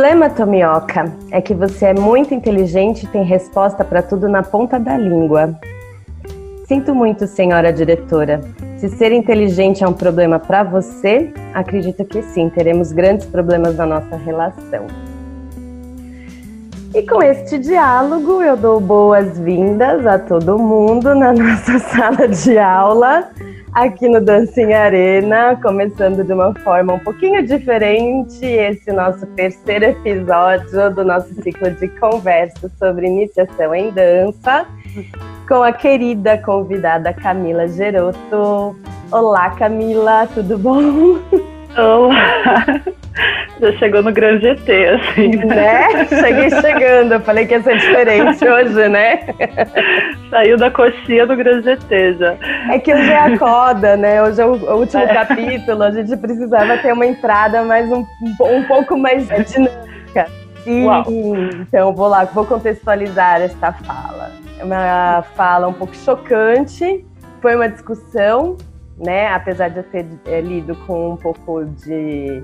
problema, Tomioka, é que você é muito inteligente e tem resposta para tudo na ponta da língua. Sinto muito, senhora diretora. Se ser inteligente é um problema para você, acredito que sim, teremos grandes problemas na nossa relação. E com este diálogo, eu dou boas-vindas a todo mundo na nossa sala de aula aqui no Dancing Arena, começando de uma forma um pouquinho diferente, esse nosso terceiro episódio do nosso ciclo de conversas sobre iniciação em dança, com a querida convidada Camila Geroto. Olá, Camila, tudo bom? Olá! Já chegou no grande ET, assim. Né? Cheguei chegando. Eu falei que ia ser diferente hoje, né? Saiu da coxinha do grande ET já. É que hoje é a coda, né? Hoje é o, último é. capítulo. A gente precisava ter uma entrada mais um, um pouco mais dinâmica. Sim, Uau. então vou lá, vou contextualizar esta fala. É uma fala um pouco chocante. Foi uma discussão né? Apesar de eu ter é, lido com um pouco de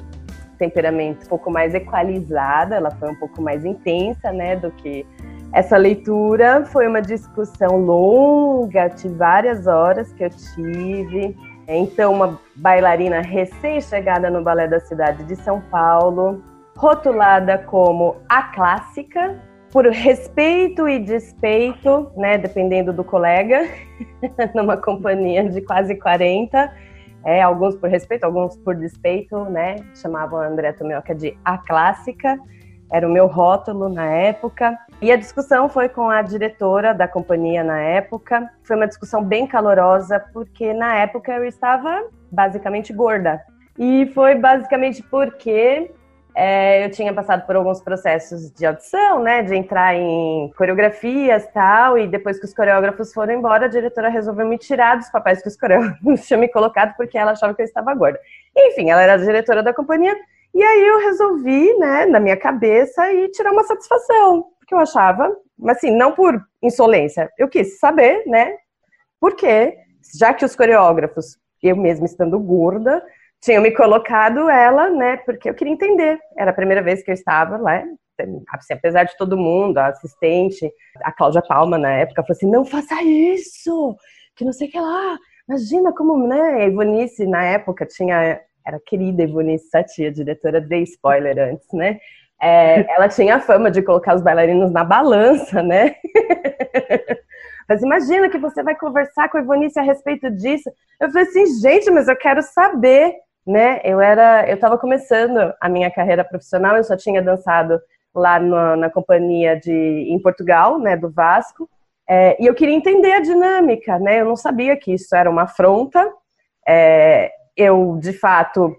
temperamento um pouco mais equalizada, ela foi um pouco mais intensa, né, do que essa leitura. Foi uma discussão longa, de várias horas que eu tive. Então, uma bailarina recém-chegada no Balé da Cidade de São Paulo, rotulada como a clássica, por respeito e despeito, né, dependendo do colega, numa companhia de quase 40, é, alguns por respeito, alguns por despeito, né, chamavam a André Tomioka de a clássica, era o meu rótulo na época. E a discussão foi com a diretora da companhia na época. Foi uma discussão bem calorosa, porque na época eu estava basicamente gorda. E foi basicamente porque é, eu tinha passado por alguns processos de audição, né, de entrar em coreografias tal, e depois que os coreógrafos foram embora, a diretora resolveu me tirar dos papéis que os coreógrafos tinham me colocado porque ela achava que eu estava gorda. Enfim, ela era a diretora da companhia, e aí eu resolvi, né, na minha cabeça, e tirar uma satisfação, porque eu achava, mas assim, não por insolência, eu quis saber, né, por quê, já que os coreógrafos, eu mesma estando gorda, tinham me colocado ela, né, porque eu queria entender. Era a primeira vez que eu estava lá, assim, apesar de todo mundo, a assistente, a Cláudia Palma na época, falou assim: não faça isso, que não sei o que lá. Imagina como, né? A Ivonice, na época, tinha. Era a querida Ivonice Satia, diretora, dei spoiler antes, né? É, ela tinha a fama de colocar os bailarinos na balança, né? Mas imagina que você vai conversar com a Ivonice a respeito disso. Eu falei assim, gente, mas eu quero saber né? Eu era, eu estava começando a minha carreira profissional, eu só tinha dançado lá na, na companhia de em Portugal, né, do Vasco, é, e eu queria entender a dinâmica, né? Eu não sabia que isso era uma afronta. É, eu, de fato,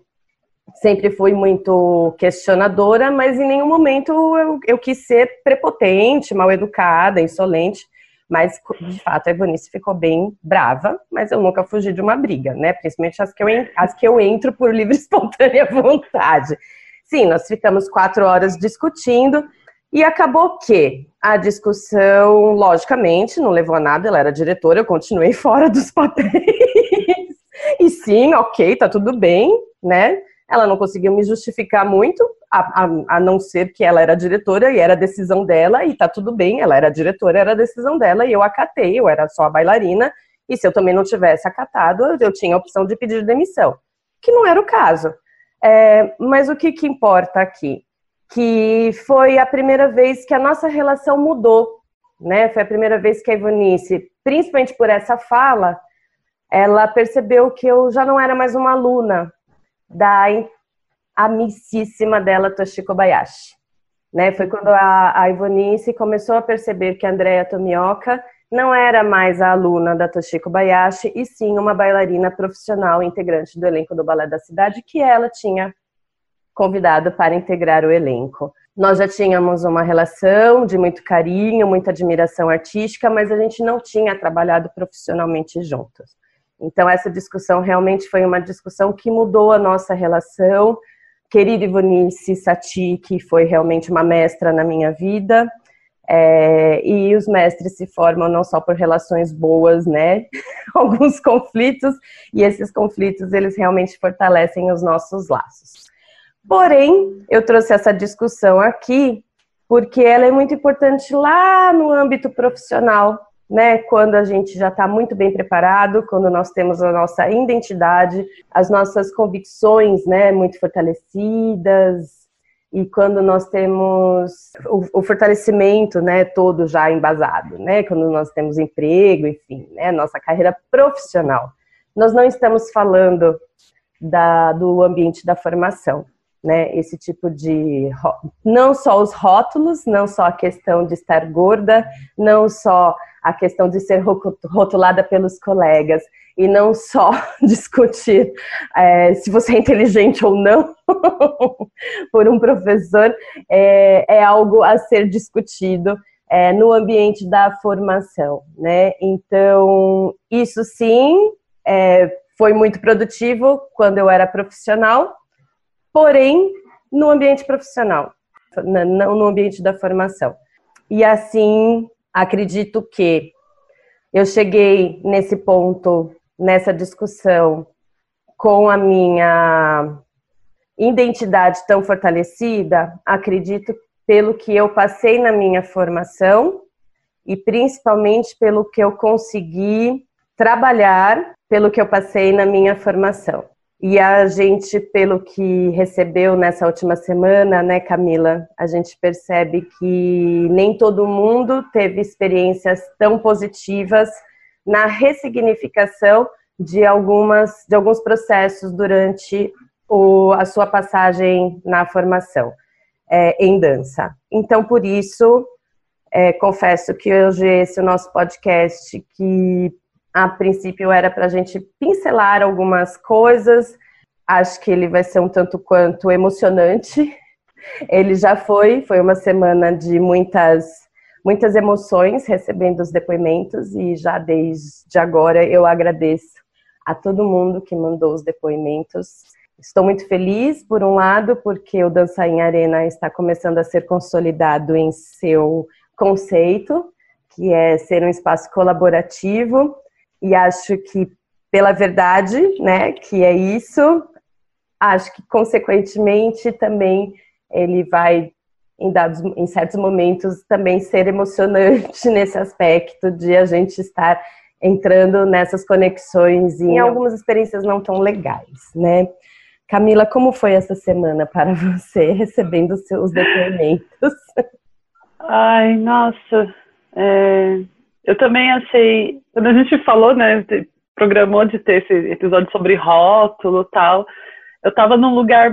sempre fui muito questionadora, mas em nenhum momento eu, eu quis ser prepotente, mal educada, insolente. Mas, de fato, a Ivanice ficou bem brava, mas eu nunca fugi de uma briga, né? Principalmente as que eu, as que eu entro por livre e espontânea vontade. Sim, nós ficamos quatro horas discutindo e acabou que a discussão, logicamente, não levou a nada, ela era diretora, eu continuei fora dos papéis. e sim, ok, tá tudo bem, né? Ela não conseguiu me justificar muito, a, a, a, não ser que ela era diretora e era decisão dela, e tá tudo bem, ela era diretora, era decisão dela, e eu acatei, eu era só a bailarina, e se eu também não tivesse acatado, eu tinha a opção de pedir demissão, que não era o caso. É, mas o que, que importa aqui? Que foi a primeira vez que a nossa relação mudou, né? Foi a primeira vez que a Ivanice, principalmente por essa fala, ela percebeu que eu já não era mais uma aluna, da amicíssima dela, Toshi Kobayashi. Né? Foi quando a, a Ivonice começou a perceber que a Andrea Tomioka não era mais a aluna da Toshiko Bayashi, e sim uma bailarina profissional integrante do elenco do Balé da Cidade, que ela tinha convidado para integrar o elenco. nós já tínhamos uma relação de muito carinho, muita admiração artística, mas a gente não tinha trabalhado profissionalmente juntos. Então, essa discussão realmente foi uma discussão que mudou a nossa relação. Querida Ivonice Sati, que foi realmente uma mestra na minha vida, é, e os mestres se formam não só por relações boas, né? Alguns conflitos, e esses conflitos eles realmente fortalecem os nossos laços. Porém, eu trouxe essa discussão aqui porque ela é muito importante lá no âmbito profissional, né? Quando a gente já está muito bem preparado, quando nós temos a nossa identidade, as nossas convicções, né, muito fortalecidas, e quando nós temos o, o, fortalecimento, né, todo já embasado, né, quando nós temos emprego, enfim, né, nossa carreira profissional. Nós não estamos falando da, do ambiente da formação, né, esse tipo de não só os rótulos, não só a questão de estar gorda, não só a questão de ser rotulada pelos colegas e não só discutir é, se você é inteligente ou não por um professor, é, é, algo a ser discutido é, no ambiente da formação, né? Então, isso sim foi muito produtivo quando eu era profissional, porém, no ambiente profissional, não no ambiente da formação. E assim, acredito que eu cheguei nesse ponto nessa discussão com a minha identidade tão fortalecida, acredito pelo que eu passei na minha formação e principalmente pelo que eu consegui trabalhar, pelo que eu passei na minha formação. E a gente, pelo que recebeu nessa última semana, né, Camila, a gente percebe que nem todo mundo teve experiências tão positivas na ressignificação de algumas de alguns processos durante o, a sua passagem na formação é, em dança. Então, por isso, é, confesso que hoje esse é o nosso podcast que a princípio era para a gente pincelar algumas coisas. Acho que ele vai ser um tanto quanto emocionante. Ele já foi, foi uma semana de muitas muitas emoções recebendo os depoimentos e já desde agora eu agradeço a todo mundo que mandou os depoimentos. Estou muito feliz, por um lado, porque o Dança em Arena está começando a ser consolidado em seu conceito, que é ser um espaço colaborativo, e acho que, pela verdade, né, que é isso, acho que, consequentemente, também ele vai em, dados, em certos momentos também ser emocionante nesse aspecto de a gente estar entrando nessas conexões e em algumas experiências não tão legais, né? Camila, como foi essa semana para você, recebendo os seus depoimentos? Ai, nossa, é, eu também achei, quando a gente falou, né, programou de ter esse episódio sobre rótulo e tal, eu estava num lugar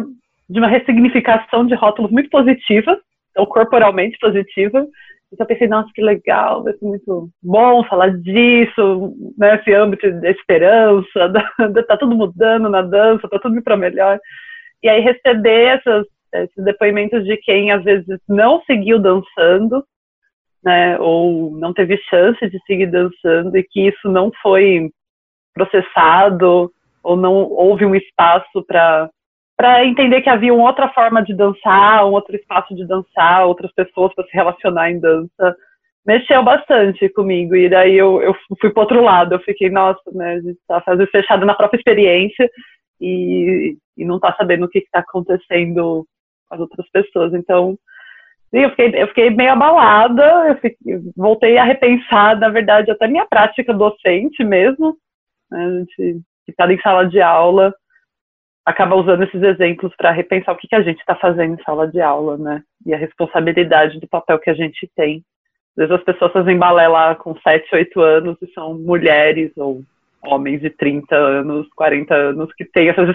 de uma ressignificação de rótulos muito positiva, ou corporalmente positiva. Então pensei, nossa, que legal, vai ser muito bom falar disso, né, esse âmbito da esperança, da, tá tudo mudando na dança, tá tudo para melhor. E aí receber essas, esses depoimentos de quem às vezes não seguiu dançando, né, ou não teve chance de seguir dançando e que isso não foi processado ou não houve um espaço para para entender que havia uma outra forma de dançar, um outro espaço de dançar, outras pessoas para se relacionar em dança. Mexeu bastante comigo. E daí eu, eu fui para outro lado. Eu fiquei, nossa, né, a gente está fazendo fechado na própria experiência e, e não está sabendo o que está acontecendo com as outras pessoas. Então, sim, eu fiquei, eu fiquei meio abalada. Eu fiquei, voltei a repensar, na verdade, até minha prática docente mesmo. Né, a gente que está em sala de aula acaba usando esses exemplos para repensar o que, que a gente está fazendo em sala de aula, né? E a responsabilidade do papel que a gente tem. Às vezes as pessoas fazem balé lá com 7, 8 anos e são mulheres ou homens de 30 anos, 40 anos, que têm essas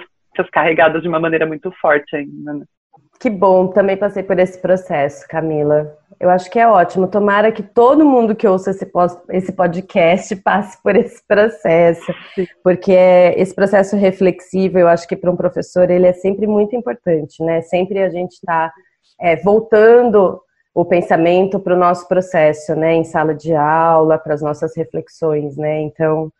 carregadas de uma maneira muito forte ainda, né? Que bom, também passei por esse processo, Camila. Eu acho que é ótimo. Tomara que todo mundo que ouça esse, podcast passe por esse processo, porque é, esse processo reflexivo, eu acho que para um professor ele é sempre muito importante, né? Sempre a gente está é, voltando o pensamento para o nosso processo, né, em sala de aula, para as nossas reflexões, né, então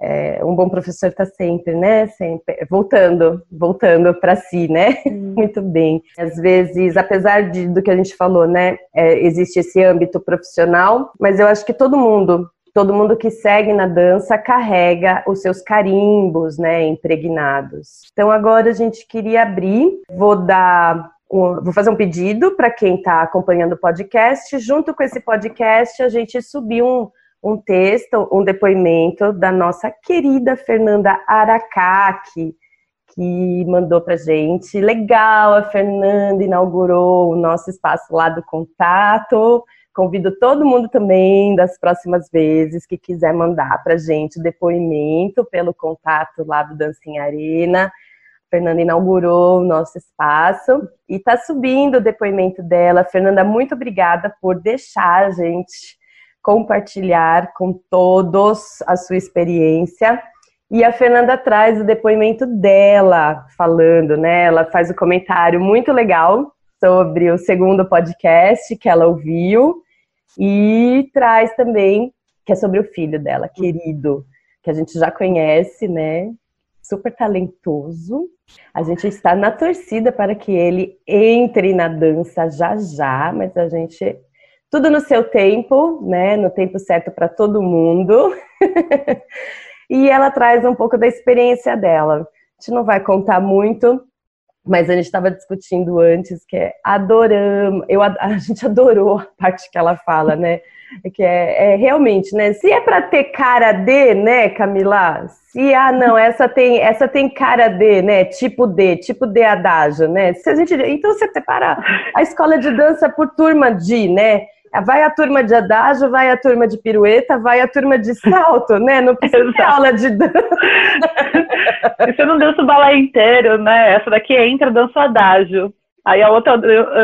é, um bom professor está sempre, né, sempre voltando, voltando para si, né, hum. muito bem. Às vezes, apesar de, do que a gente falou, né, é, existe esse âmbito profissional, mas eu acho que todo mundo todo mundo que segue na dança carrega os seus carimbos, né, impregnados. Então agora a gente queria abrir, vou dar um, vou fazer um pedido para quem está acompanhando o podcast. Junto com esse podcast, a gente subiu um, um texto, um depoimento da nossa querida Fernanda Aracaki, que mandou para gente. Legal, a Fernanda inaugurou o nosso espaço lá do contato. Convido todo mundo também das próximas vezes que quiser mandar para gente depoimento pelo contato lá do Dancinha Arena. Fernanda inaugurou o nosso espaço e está subindo o depoimento dela. Fernanda, muito obrigada por deixar a gente compartilhar com todos a sua experiência. E a Fernanda traz o depoimento dela, falando, né? Ela faz um comentário muito legal sobre o segundo podcast que ela ouviu e traz também, que é sobre o filho dela, querido, que a gente já conhece, né? Super talentoso. A gente está na torcida para que ele entre na dança já já, mas a gente. Tudo no seu tempo, né? No tempo certo para todo mundo. e ela traz um pouco da experiência dela. A gente não vai contar muito, mas a gente estava discutindo antes que é adoramos, eu, a gente adorou a parte que ela fala, né? Que é, é realmente, né? Se é para ter cara de, né, Camila? Se ah não, essa tem, essa tem cara de, né? Tipo D, tipo de adágio, né? Se a gente, então você separa a escola de dança por turma de, né? Vai a turma de adágio, vai a turma de pirueta, vai a turma de salto, né? Não precisa ter aula de dança. Você não dança o balé inteiro, né? Essa daqui entra, dança adágio. Aí a outra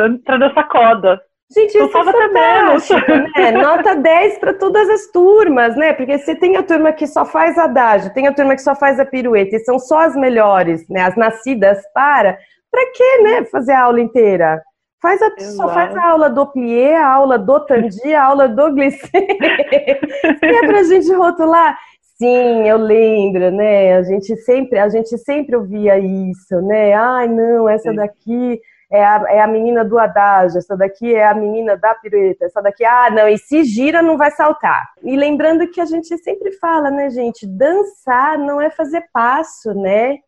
entra, dança coda. Gente, isso é fantástico, né? Nota 10 para todas as turmas, né? Porque você tem a turma que só faz adágio, tem a turma que só faz a pirueta, e são só as melhores, né? As nascidas para. Para que, né? Fazer a aula inteira? Faz a, só faz a aula do plié, a aula do tandi, a aula do glissé. É pra gente rotular. Sim, eu lembro, né? A gente sempre, a gente sempre ouvia isso, né? Ai, não, essa Sim. daqui é a, é a menina do adágio, essa daqui é a menina da pirueta, essa daqui, ah, não, e se gira não vai saltar. E lembrando que a gente sempre fala, né, gente? Dançar não é fazer passo, né?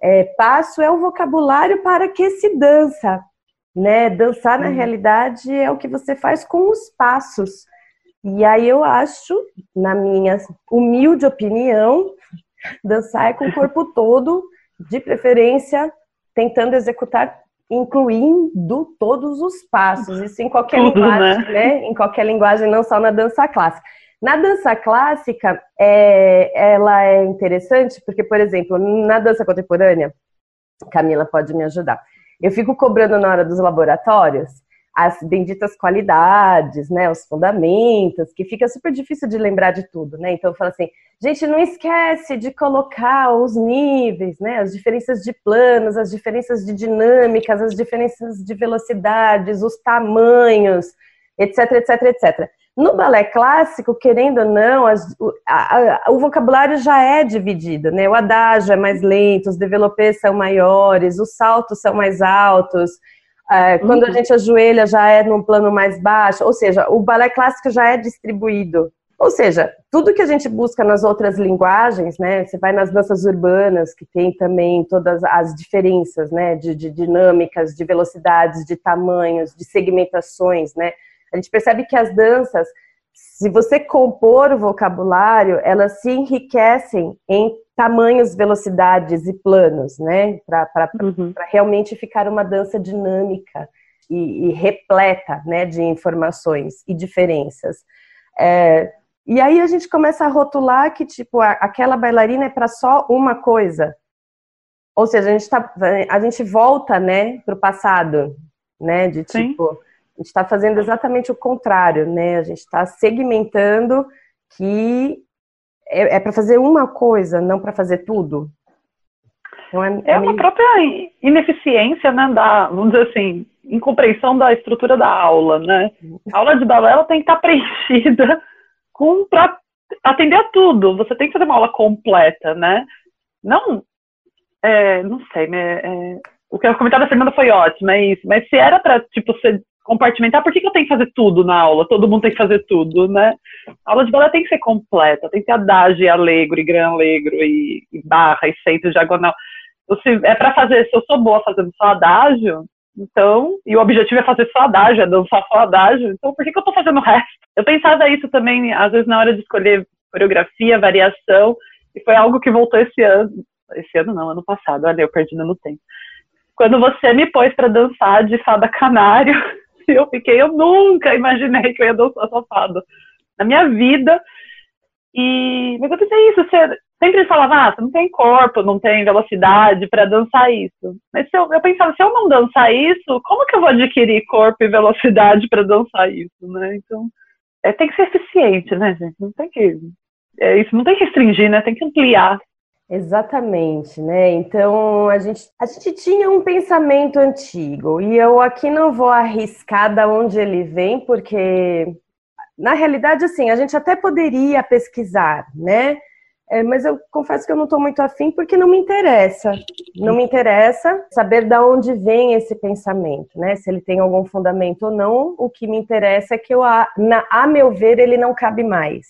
É, passo é o vocabulário para que se dança né? Dançar na uhum. realidade é o que você faz com os passos. E aí eu acho, na minha humilde opinião, dançar é com o corpo todo, de preferência tentando executar incluindo todos os passos, isso em qualquer Tudo, linguagem, né? né? Em qualquer linguagem, não só na dança clássica. Na dança clássica, é, ela é interessante porque, por exemplo, na dança contemporânea, Camila pode me ajudar. Eu fico cobrando na hora dos laboratórios as benditas qualidades, né, os fundamentos, que fica super difícil de lembrar de tudo, né? Então eu falo assim, gente, não esquece de colocar os níveis, né, as diferenças de planos, as diferenças de dinâmicas, as diferenças de velocidades, os tamanhos, etc, etc, etc. No balé clássico, querendo ou não, as, o, a, a, o vocabulário já é dividido, né? O adágio é mais lento, os developés são maiores, os saltos são mais altos. É, quando uhum. a gente ajoelha já é num plano mais baixo, ou seja, o balé clássico já é distribuído. Ou seja, tudo que a gente busca nas outras linguagens, né? Você vai nas danças urbanas, que tem também todas as diferenças, né? De, de dinâmicas, de velocidades, de tamanhos, de segmentações, né? A gente percebe que as danças, se você compor o vocabulário, elas se enriquecem em tamanhos, velocidades e planos, né? Para uhum. realmente ficar uma dança dinâmica e, e, repleta né, de informações e diferenças. É, e aí a gente começa a rotular que, tipo, a, aquela bailarina é para só uma coisa. Ou seja, a gente, tá, a gente volta, né, para o passado, né? De tipo, Sim. A gente está fazendo exatamente o contrário, né? A gente está segmentando que é, é para fazer uma coisa, não para fazer tudo. Então é, é, é uma meio... própria ineficiência, né? Da, vamos dizer assim, incompreensão da estrutura da aula, né? A aula de balé ela tem que estar preenchida com para atender a tudo. Você tem que fazer uma aula completa, né? Não, é, não sei, é, o que eu comentei da Fernanda foi ótimo, é isso. Mas se era para tipo ser compartimentar, por que, que eu tenho que fazer tudo na aula? Todo mundo tem que fazer tudo, né? A aula de balé tem que ser completa, tem que ter adágio e alegro, e gran alegro, e, e barra, e centro, diagonal. Se é para fazer, se eu sou boa fazendo só adágio, então, e o objetivo é fazer só adágio, é dançar só adágio, então por que, que eu tô fazendo o resto? Eu pensava isso também, às vezes, na hora de escolher coreografia, variação, e foi algo que voltou esse ano, esse ano não, ano passado, olha, eu perdi no tempo. Quando você me pôs para dançar de fada canário, eu fiquei, eu nunca imaginei que eu ia dançar essa fada na minha vida. E, mas eu pensei isso, você sempre falava, ah, você não tem corpo, não tem velocidade para dançar isso. Mas eu, eu pensava, se eu não dançar isso, como que eu vou adquirir corpo e velocidade para dançar isso, né? Então, é, tem que ser eficiente, né, gente? Não tem que, é, isso não tem que restringir, né? Tem que ampliar. Exatamente, né? Então a gente, a gente tinha um pensamento antigo e eu aqui não vou arriscar da onde ele vem, porque na realidade, assim, a gente até poderia pesquisar, né? É, mas eu confesso que eu não estou muito afim porque não me interessa. Não me interessa saber da onde vem esse pensamento, né? Se ele tem algum fundamento ou não. O que me interessa é que, eu, a, na, a meu ver, ele não cabe mais,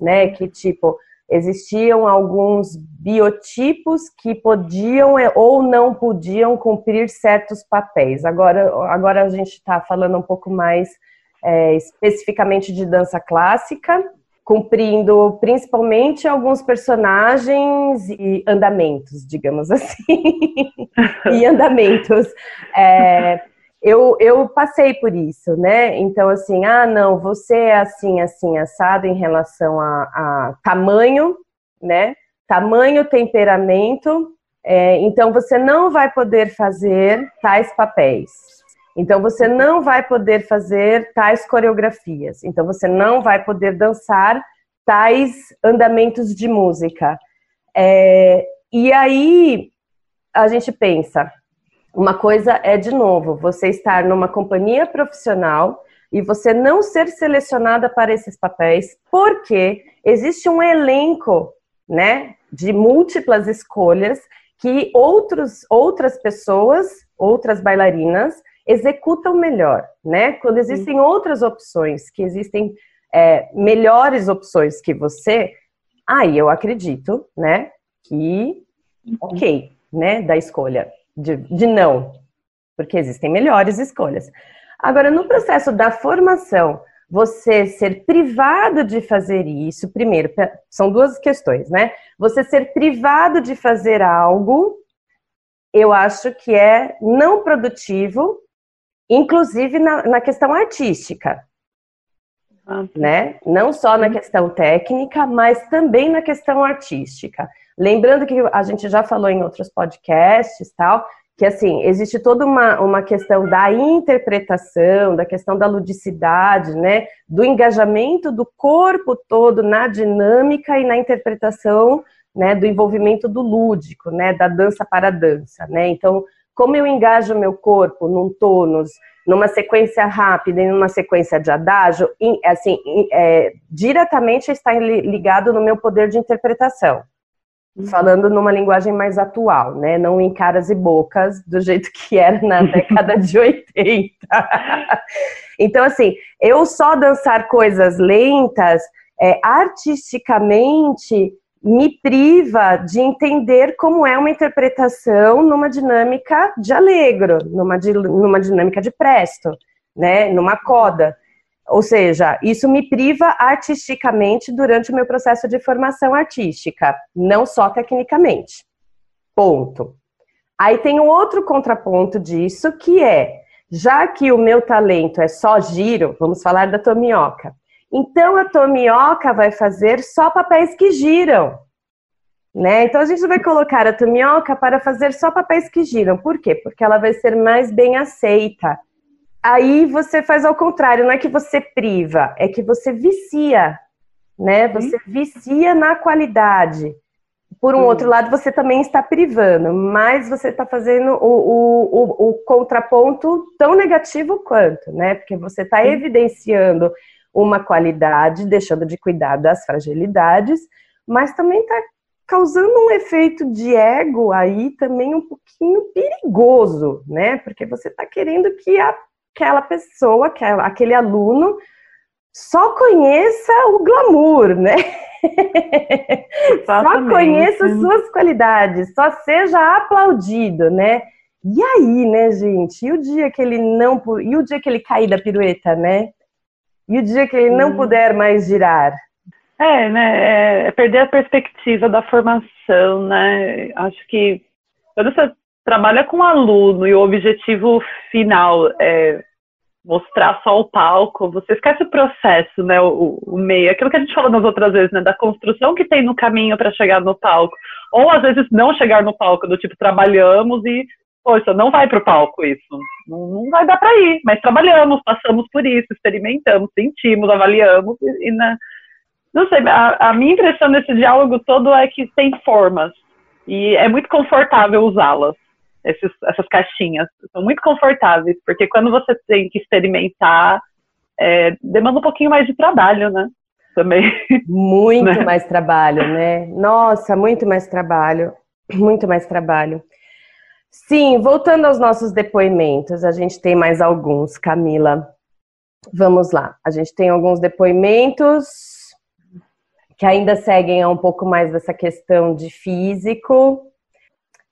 né? Que tipo existiam alguns biotipos que podiam ou não podiam cumprir certos papéis. Agora, agora a gente está falando um pouco mais é, especificamente de dança clássica, cumprindo principalmente alguns personagens e andamentos, digamos assim, e andamentos. É, eu, eu passei por isso, né? Então, assim, ah, não, você é assim, assim, assado em relação a, a tamanho, né? Tamanho, temperamento, é, então você não vai poder fazer tais papéis. Então você não vai poder fazer tais coreografias. Então você não vai poder dançar tais andamentos de música. É, e aí a gente pensa, uma coisa é, de novo, você estar numa companhia profissional e você não ser selecionada para esses papéis, porque existe um elenco, né, de múltiplas escolhas que outros, outras pessoas, outras bailarinas, executam melhor, né? Quando existem outras opções, que existem é, melhores opções que você, aí eu acredito, né, que ok, né, da escolha de, de não, porque existem melhores escolhas. Agora, no processo da formação, você ser privado de fazer isso, primeiro, são duas questões, né? Você ser privado de fazer algo, eu acho que é não produtivo, inclusive na, na questão artística. Ah, né? Não só na questão técnica, mas também na questão artística. Lembrando que a gente já falou em outros podcasts tal, que assim, existe toda uma, uma questão da interpretação, da questão da ludicidade, né? Do engajamento do corpo todo na dinâmica e na interpretação, né? Do envolvimento do lúdico, né? Da dança para a dança, né? Então, como eu engajo meu corpo num tônus, numa sequência rápida e numa sequência de adágio, assim, é, diretamente está ligado no meu poder de interpretação. Uhum. falando numa linguagem mais atual, né? Não em caras e bocas, do jeito que era na década de 80. então, assim, eu só dançar coisas lentas, é, artisticamente, me priva de entender como é uma interpretação numa dinâmica de alegro, numa, numa dinâmica de presto, né? Numa coda. Ou seja, isso me priva artisticamente durante o meu processo de formação artística, não só tecnicamente. Ponto. Aí tem um outro contraponto disso, que é, já que o meu talento é só giro, vamos falar da Tomioka. Então a Tomioka vai fazer só papéis que giram. Né? Então a gente vai colocar a Tomioka para fazer só papéis que giram. Por quê? Porque ela vai ser mais bem aceita aí você faz ao contrário, não é que você priva, é que você vicia, né? Você vicia na qualidade. por um uhum. outro lado, você também está privando, mas você está fazendo o, o, o, o, contraponto tão negativo quanto, né? Porque você está evidenciando uma qualidade, deixando de cuidar das fragilidades, mas também está causando um efeito de ego aí também um pouquinho perigoso, né? Porque você está querendo que aquela pessoa, aquele aluno, só conheça o glamour, né? só conheça suas qualidades, só seja aplaudido, né? E aí, né, gente? E o dia que ele não, e o dia que ele cair da pirueta, né? E o dia que ele não hum. puder mais girar? É, né? É, é perder a perspectiva da formação, né? Acho que quando você trabalha com aluno e o objetivo final é mostrar só o palco, você esquece o processo, né, o, o, meio, aquilo que a gente falou nas outras vezes, né, da construção que tem no caminho para chegar no palco, ou às vezes não chegar no palco, do tipo, trabalhamos e, poxa, não vai para o palco isso, não, não vai dar para ir, mas trabalhamos, passamos por isso, experimentamos, sentimos, avaliamos, e, e né, não sei, a, a minha impressão desse diálogo todo é que tem formas, e é muito confortável usá-las esses, essas caixinhas. São muito confortáveis, porque quando você tem que experimentar, é, demanda um pouquinho mais de trabalho, né? Também. Muito né? mais trabalho, né? Nossa, muito mais trabalho. Muito mais trabalho. Sim, voltando aos nossos depoimentos, a gente tem mais alguns, Camila. Vamos lá. A gente tem alguns depoimentos que ainda seguem um pouco mais dessa questão de físico,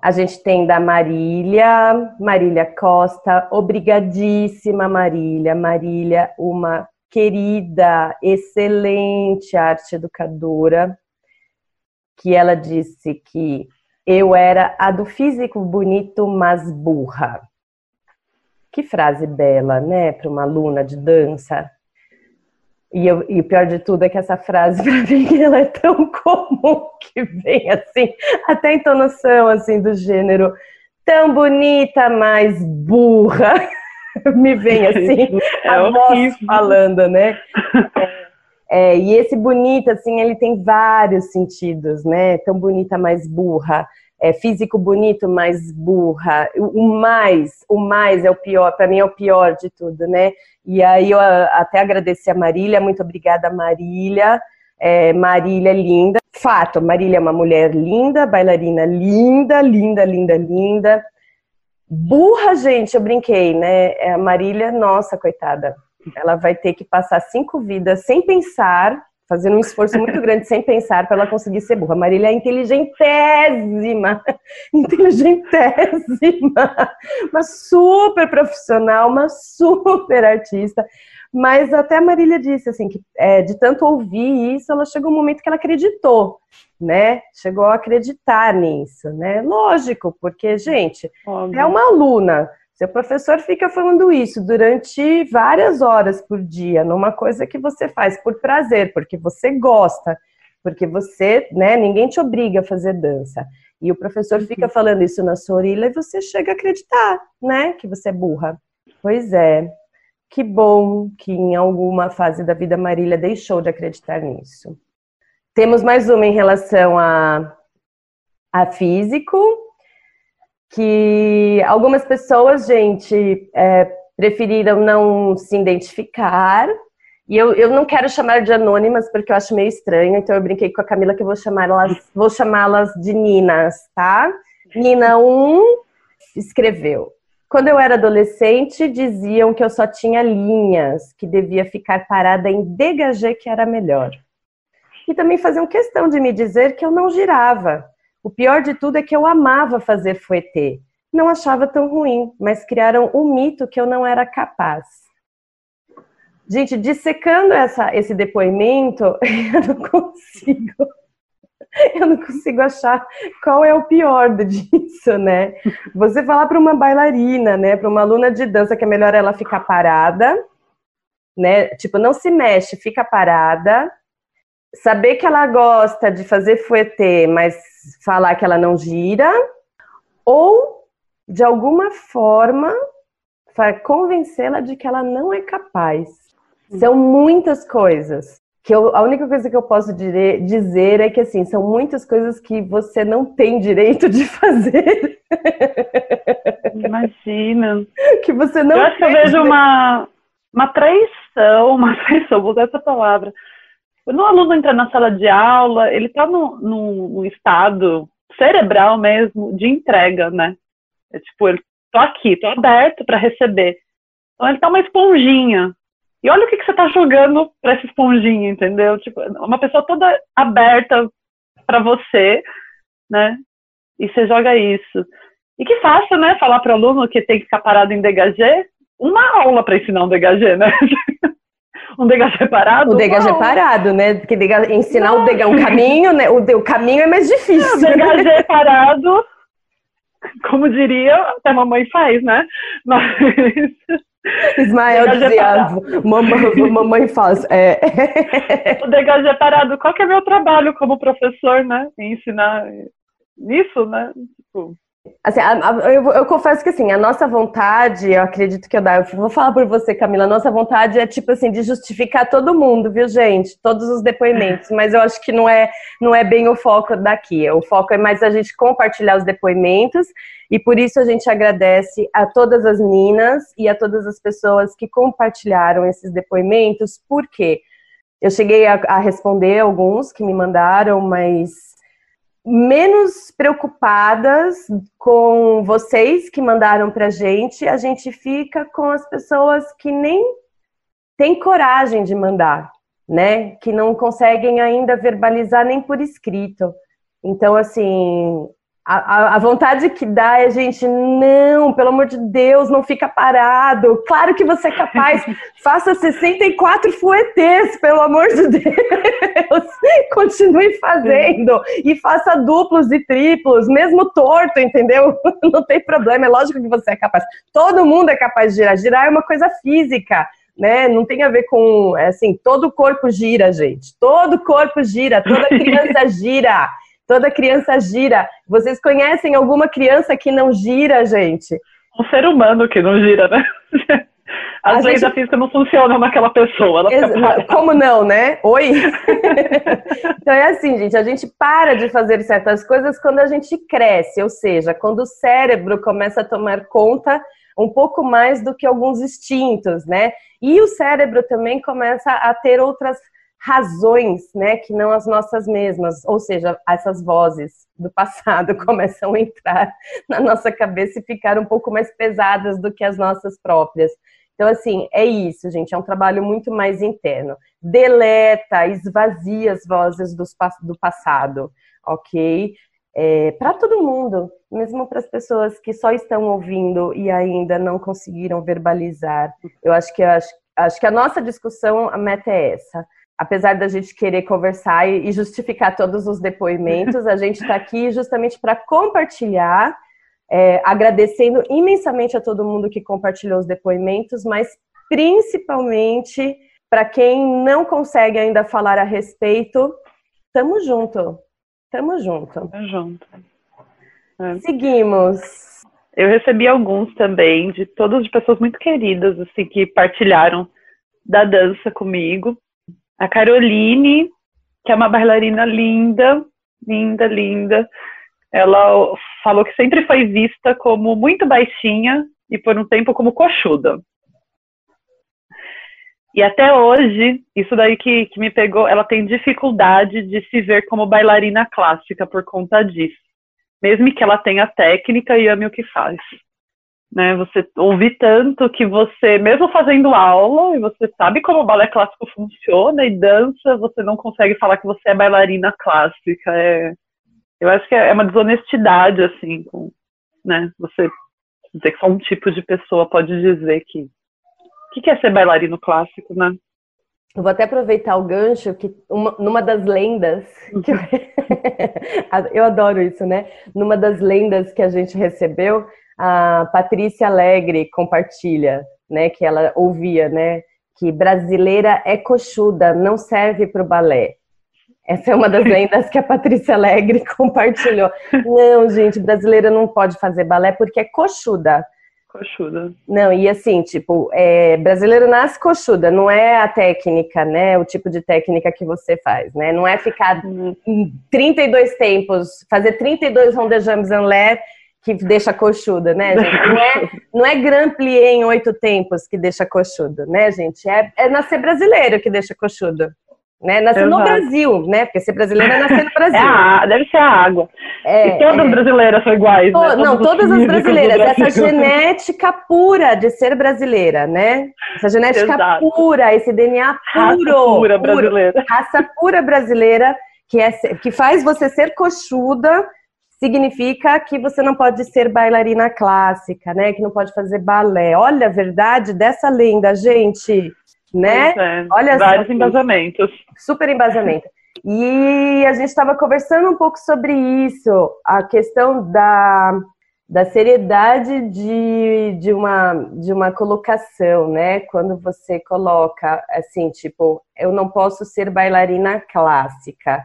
a gente tem da Marília, Marília Costa, obrigadíssima Marília. Marília, uma querida, excelente arte educadora, que ela disse que eu era a do físico bonito, mas burra. Que frase bela, né, para uma aluna de dança. E, eu, e, o pior de tudo é que essa frase, para mim, ela é tão comum que vem assim, até a entonação assim, do gênero tão bonita, mas burra. Me vem assim, é a voz falando, né? É, e esse bonita, assim, ele tem vários sentidos, né? Tão bonita, mas burra é, físico bonito, mas burra. O mais, o mais é o pior, para mim é o pior de tudo, né? E aí eu até agradeci a Marília, muito obrigada, Marília. É, Marília é linda. Fato, Marília é uma mulher linda, bailarina linda, linda, linda, linda. Burra, gente, eu brinquei, né? É, a Marília, nossa, coitada. Ela vai ter que passar cinco vidas sem pensar fazendo um esforço muito grande sem pensar para ela conseguir ser burra. Marília é inteligentésima, inteligentésima, uma super profissional, uma super artista. Mas até a Marília disse assim que é, de tanto ouvir isso, ela chegou um momento que ela acreditou, né? Chegou a acreditar nisso, né? Lógico, porque gente Óbvio. é uma aluna seu professor fica falando isso durante várias horas por dia, numa coisa que você faz por prazer, porque você gosta, porque você, né, ninguém te obriga a fazer dança. E o professor uhum. fica falando isso na sua orelha e você chega a acreditar, né, que você é burra. Pois é. Que bom que em alguma fase da vida Marília deixou de acreditar nisso. Temos mais uma em relação a, a físico, que algumas pessoas, gente, é, preferiram não se identificar. E eu, eu não quero chamar de anônimas porque eu acho meio estranho, então eu brinquei com a Camila que eu vou chamá-las, vou chamá-las de Ninas, tá? Nina 1 escreveu. Quando eu era adolescente, diziam que eu só tinha linhas, que devia ficar parada em dégagé que era melhor. E também faziam questão de me dizer que eu não girava, o pior de tudo é que eu amava fazer fouetê. Não achava tão ruim, mas criaram um mito que eu não era capaz. Gente, dissecando essa, esse depoimento, eu não consigo. Eu não consigo achar qual é o pior disso, né? Você falar para uma bailarina, né, para uma aluna de dança que é melhor ela ficar parada, né? Tipo, não se mexe, fica parada. Saber que ela gosta de fazer fouetê, mas falar que ela não gira, ou de alguma forma convencê-la de que ela não é capaz. São muitas coisas. que eu, a única coisa que eu posso dizer é que assim são muitas coisas que você não tem direito de fazer. Imagina. Que você não. Eu acho que eu vejo uma, uma traição, uma traição, vou usar essa palavra. Quando o aluno entra na sala de aula, ele está num, num estado cerebral mesmo de entrega, né? É tipo, eu tô aqui, tô aberto para receber. Então ele tá uma esponjinha. E olha o que, que você tá jogando para essa esponjinha, entendeu? Tipo, uma pessoa toda aberta para você, né? E você joga isso. E que fácil, né? Falar para o aluno que tem que ficar parado em degagê. Uma aula para ensinar um degagê, né? um degagê parado. O degagê parado, né? Porque ensinar Não. o degagê, um caminho, né? O, o caminho é mais difícil. O degagê parado, como diria, até a mamãe faz, né? Mas. Ismael dizia, mamãe, mamãe faz. É. O degagê parado, qual que é meu trabalho como professor, né? Ensinar nisso, né? Tipo, Assim, eu, eu, confesso que assim, a nossa vontade, eu acredito que eu dá, eu vou falar por você, Camila, a nossa vontade é tipo assim, de justificar todo mundo, viu, gente? Todos os depoimentos, mas eu acho que não é, não é bem o foco daqui. O foco é mais a gente compartilhar os depoimentos, e por isso a gente agradece a todas as meninas e a todas as pessoas que compartilharam esses depoimentos, porque eu cheguei a, a responder alguns que me mandaram, mas menos preocupadas com vocês que mandaram para gente, a gente fica com as pessoas que nem têm coragem de mandar, né? Que não conseguem ainda verbalizar nem por escrito. Então, assim, a, a, vontade que dá é, gente, não, pelo amor de Deus, não fica parado. Claro que você é capaz. Faça 64 fuetês, pelo amor de Deus. Continue fazendo. E faça duplos e triplos, mesmo torto, entendeu? Não tem problema, é lógico que você é capaz. Todo mundo é capaz de girar. Girar é uma coisa física. Né? Não tem a ver com, é assim, todo o corpo gira, gente. Todo o corpo gira, toda criança gira. Toda criança gira. Vocês conhecem alguma criança que não gira, gente? Um ser humano que não gira, né? As a leis gente... da física não funcionam naquela pessoa. Ex Como não, né? Oi? então é assim, gente, a gente para de fazer certas coisas quando a gente cresce, ou seja, quando o cérebro começa a tomar conta um pouco mais do que alguns instintos, né? E o cérebro também começa a ter outras razões, né, que não as nossas mesmas, ou seja, essas vozes do passado começam a entrar na nossa cabeça e ficar um pouco mais pesadas do que as nossas próprias. Então, assim, é isso, gente, é um trabalho muito mais interno. Deleta, esvazia as vozes do passado, ok? É, para todo mundo, mesmo para as pessoas que só estão ouvindo e ainda não conseguiram verbalizar. Eu acho que acho, acho que a nossa discussão, a meta é essa apesar da gente querer conversar e justificar todos os depoimentos, a gente está aqui justamente para compartilhar, é, agradecendo imensamente a todo mundo que compartilhou os depoimentos, mas principalmente para quem não consegue ainda falar a respeito, tamo junto, tamo junto. Tamo junto. É. Seguimos. Eu recebi alguns também, de todas de pessoas muito queridas, assim, que partilharam da dança comigo. A Caroline, que é uma bailarina linda, linda, linda. Ela falou que sempre foi vista como muito baixinha e por um tempo como coxuda. E até hoje, isso daí que, que me pegou, ela tem dificuldade de se ver como bailarina clássica por conta disso. Mesmo que ela tenha técnica e ame o que faz né? Você ouvir tanto que você, mesmo fazendo aula, e você sabe como o balé clássico funciona e dança, você não consegue falar que você é bailarina clássica. É, eu acho que é uma desonestidade, assim, com, né? Você dizer que só um tipo de pessoa pode dizer que o que é ser bailarino clássico, né? Eu vou até aproveitar o gancho que uma, numa das lendas que eu, eu adoro isso, né? Numa das lendas que a gente recebeu, a Patrícia Alegre compartilha, né, que ela ouvia, né, que brasileira é coxuda, não serve para o balé. Essa é uma das lendas que a Patrícia Alegre compartilhou. Não, gente, brasileira não pode fazer balé porque é coxuda. Coxuda. Não, e assim, tipo, é, brasileiro nasce coxuda, não é a técnica, né? O tipo de técnica que você faz, né? Não é ficar uhum. em 32 tempos, fazer 32 rondejambes en l'air que deixa coxuda, né, gente? Não é, não é Grand Plié em oito tempos que deixa coxuda, né, gente? É, é nascer brasileiro que deixa coxuda. Né? Nascer no Brasil, né? Porque ser brasileiro é nascer no Brasil. É a, deve ser a água. É, e todas é. as brasileiras são iguais. To, né? Não, todas as brasileiras. Essa genética pura de ser brasileira, né? Essa genética Exato. pura, esse DNA puro. Raça pura brasileira. Puro, raça pura brasileira que, é, que faz você ser coxuda significa que você não pode ser bailarina clássica, né? Que não pode fazer balé. Olha a verdade dessa lenda, gente né? É, Olha vários embasamentos. Super embasamento. E a gente estava conversando um pouco sobre isso, a questão da, da seriedade de, de, uma, de uma colocação, né? Quando você coloca assim, tipo, eu não posso ser bailarina clássica.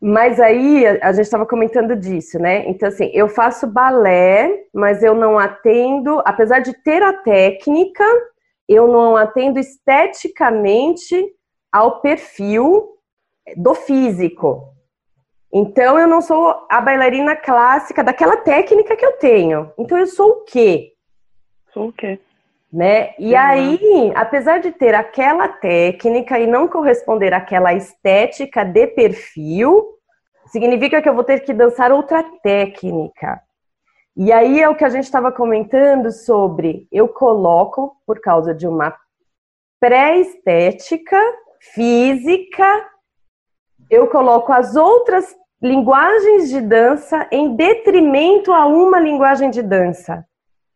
Mas aí a gente estava comentando disso, né? Então, assim, eu faço balé, mas eu não atendo, apesar de ter a técnica, eu não atendo esteticamente ao perfil do físico. Então eu não sou a bailarina clássica daquela técnica que eu tenho. Então eu sou o quê? Sou o quê? Né? E uhum. aí, apesar de ter aquela técnica e não corresponder àquela estética de perfil, significa que eu vou ter que dançar outra técnica. E aí é o que a gente estava comentando sobre eu coloco por causa de uma pré-estética física, eu coloco as outras linguagens de dança em detrimento a uma linguagem de dança,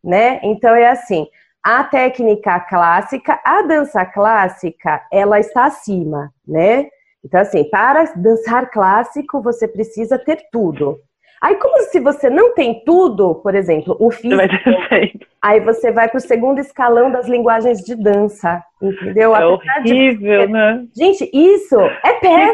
né? Então é assim, a técnica clássica, a dança clássica, ela está acima, né? Então assim, para dançar clássico, você precisa ter tudo. Aí, como se você não tem tudo, por exemplo, o físico, aí você vai para o segundo escalão das linguagens de dança, entendeu? É horrível, de... né? Gente, isso é péssimo.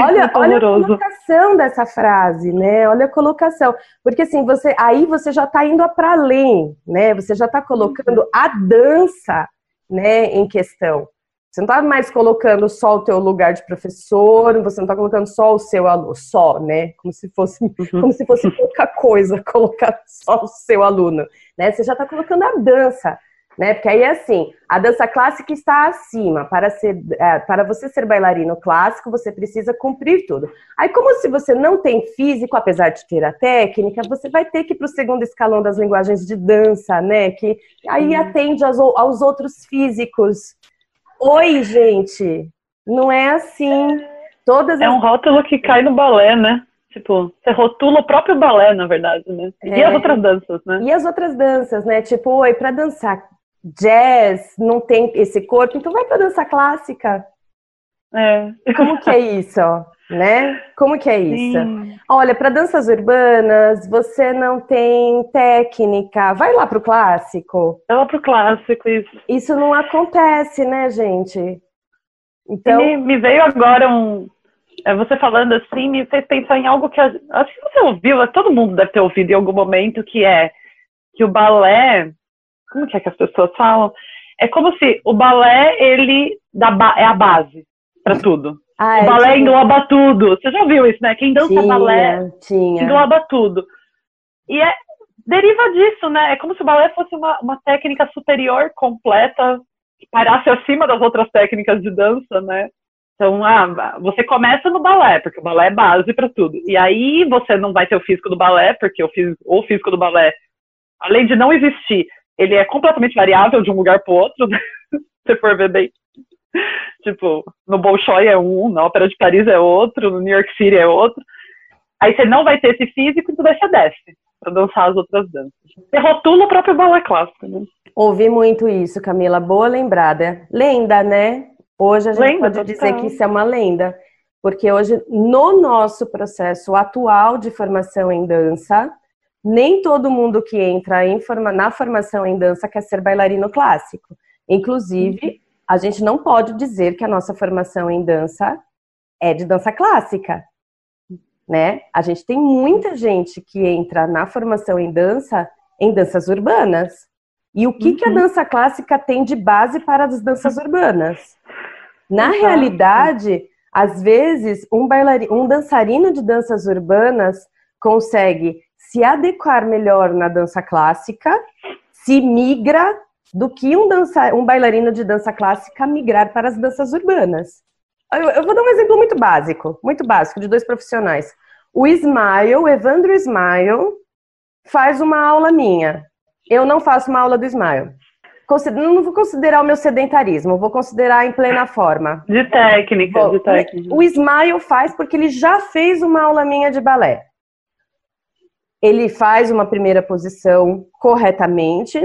Olha, olha a colocação dessa frase, né? Olha a colocação. Porque assim, você, aí você já está indo para além, né? Você já está colocando a dança né, em questão. Você não está mais colocando só o teu lugar de professor, você não está colocando só o seu aluno, só, né? Como se fosse, uhum. como se fosse pouca coisa colocar só o seu aluno, né? Você já está colocando a dança, né? Porque aí é assim, a dança clássica está acima. Para ser, é, para você ser bailarino clássico, você precisa cumprir tudo. Aí, como se você não tem físico, apesar de ter a técnica, você vai ter que ir para o segundo escalão das linguagens de dança, né? Que aí atende aos, aos outros físicos. Oi, gente. Não é assim. Todas é as... um rótulo que cai no balé, né? Tipo, você rotula o próprio balé, na verdade, né? E é. as outras danças, né? E as outras danças, né? Tipo, oi, para dançar jazz não tem esse corpo, então vai para dança clássica. É. Como que é isso? né? Como que é isso? Sim. Olha, para danças urbanas, você não tem técnica. Vai lá pro clássico. Vai lá pro clássico, isso. Isso não acontece, né, gente? Então. Me, me, veio agora um. É, você falando assim, me fez pensar em algo que. Acho que você ouviu, todo mundo deve ter ouvido em algum momento, que é que o balé. Como que é que as pessoas falam? É como se o balé, ele dá, é a base para tudo. Ah, o balé tinha... engloba tudo. Você já viu isso, né? Quem dança tinha, balé tinha. engloba tudo. E é, deriva disso, né? É como se o balé fosse uma, uma técnica superior, completa, que parasse acima das outras técnicas de dança, né? Então, ah, você começa no balé, porque o balé é base para tudo. E aí você não vai ter o físico do balé, porque o físico, o físico do balé, além de não existir, ele é completamente variável de um lugar para o outro, né? se for ver bem. tipo, no Bolshoi é um, na Ópera de Paris é outro, no New York City é outro. Aí você não vai ter esse físico, então você desce para dançar as outras danças. Você rotula o próprio balé clássico, né? Ouvi muito isso, Camila. Boa lembrada. Lenda, né? Hoje a gente lenda, pode dizer que isso é uma lenda. Porque hoje, no nosso processo atual de formação em dança, nem todo mundo que entra forma, na formação em dança quer ser bailarino clássico. Inclusive, a gente não pode dizer que a nossa formação em dança é de dança clássica, né? A gente tem muita gente que entra na formação em dança em danças urbanas. E o que, uhum. que a uhum. dança clássica tem de base para as danças urbanas? Na Exato. realidade, às vezes, um, bailarino, um dançarino de danças urbanas consegue se adequar melhor na dança clássica, se migra do que um, dança, um bailarino de dança clássica migrar para as danças urbanas. Eu, eu, vou dar um exemplo muito básico, muito básico, de dois profissionais. O Smile, o Evandro Smile, faz uma aula minha. Eu não faço uma aula do Smile. Não vou considerar o meu sedentarismo, vou considerar em plena forma. De técnica, de técnica. O Smile faz porque ele já fez uma aula minha de balé. Ele faz uma primeira posição corretamente,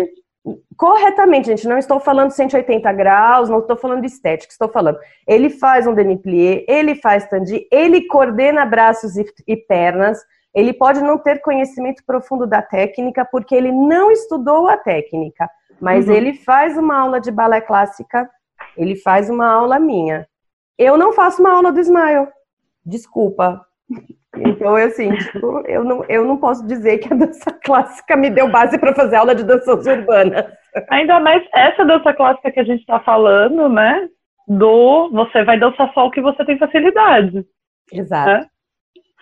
corretamente, gente, não estou falando 180 graus, não estou falando de estética, estou falando. Ele faz um demi-plié, ele faz tandi, ele coordena braços e, e, pernas, ele pode não ter conhecimento profundo da técnica, porque ele não estudou a técnica, mas uhum. ele faz uma aula de balé clássica, ele faz uma aula minha. Eu não faço uma aula do Smile, desculpa, então, é assim, tipo, eu não, eu não posso dizer que a dança clássica me deu base para fazer aula de danças urbanas. Ainda mais essa dança clássica que a gente está falando, né? Do você vai dançar só o que você tem facilidade. Exato. Né?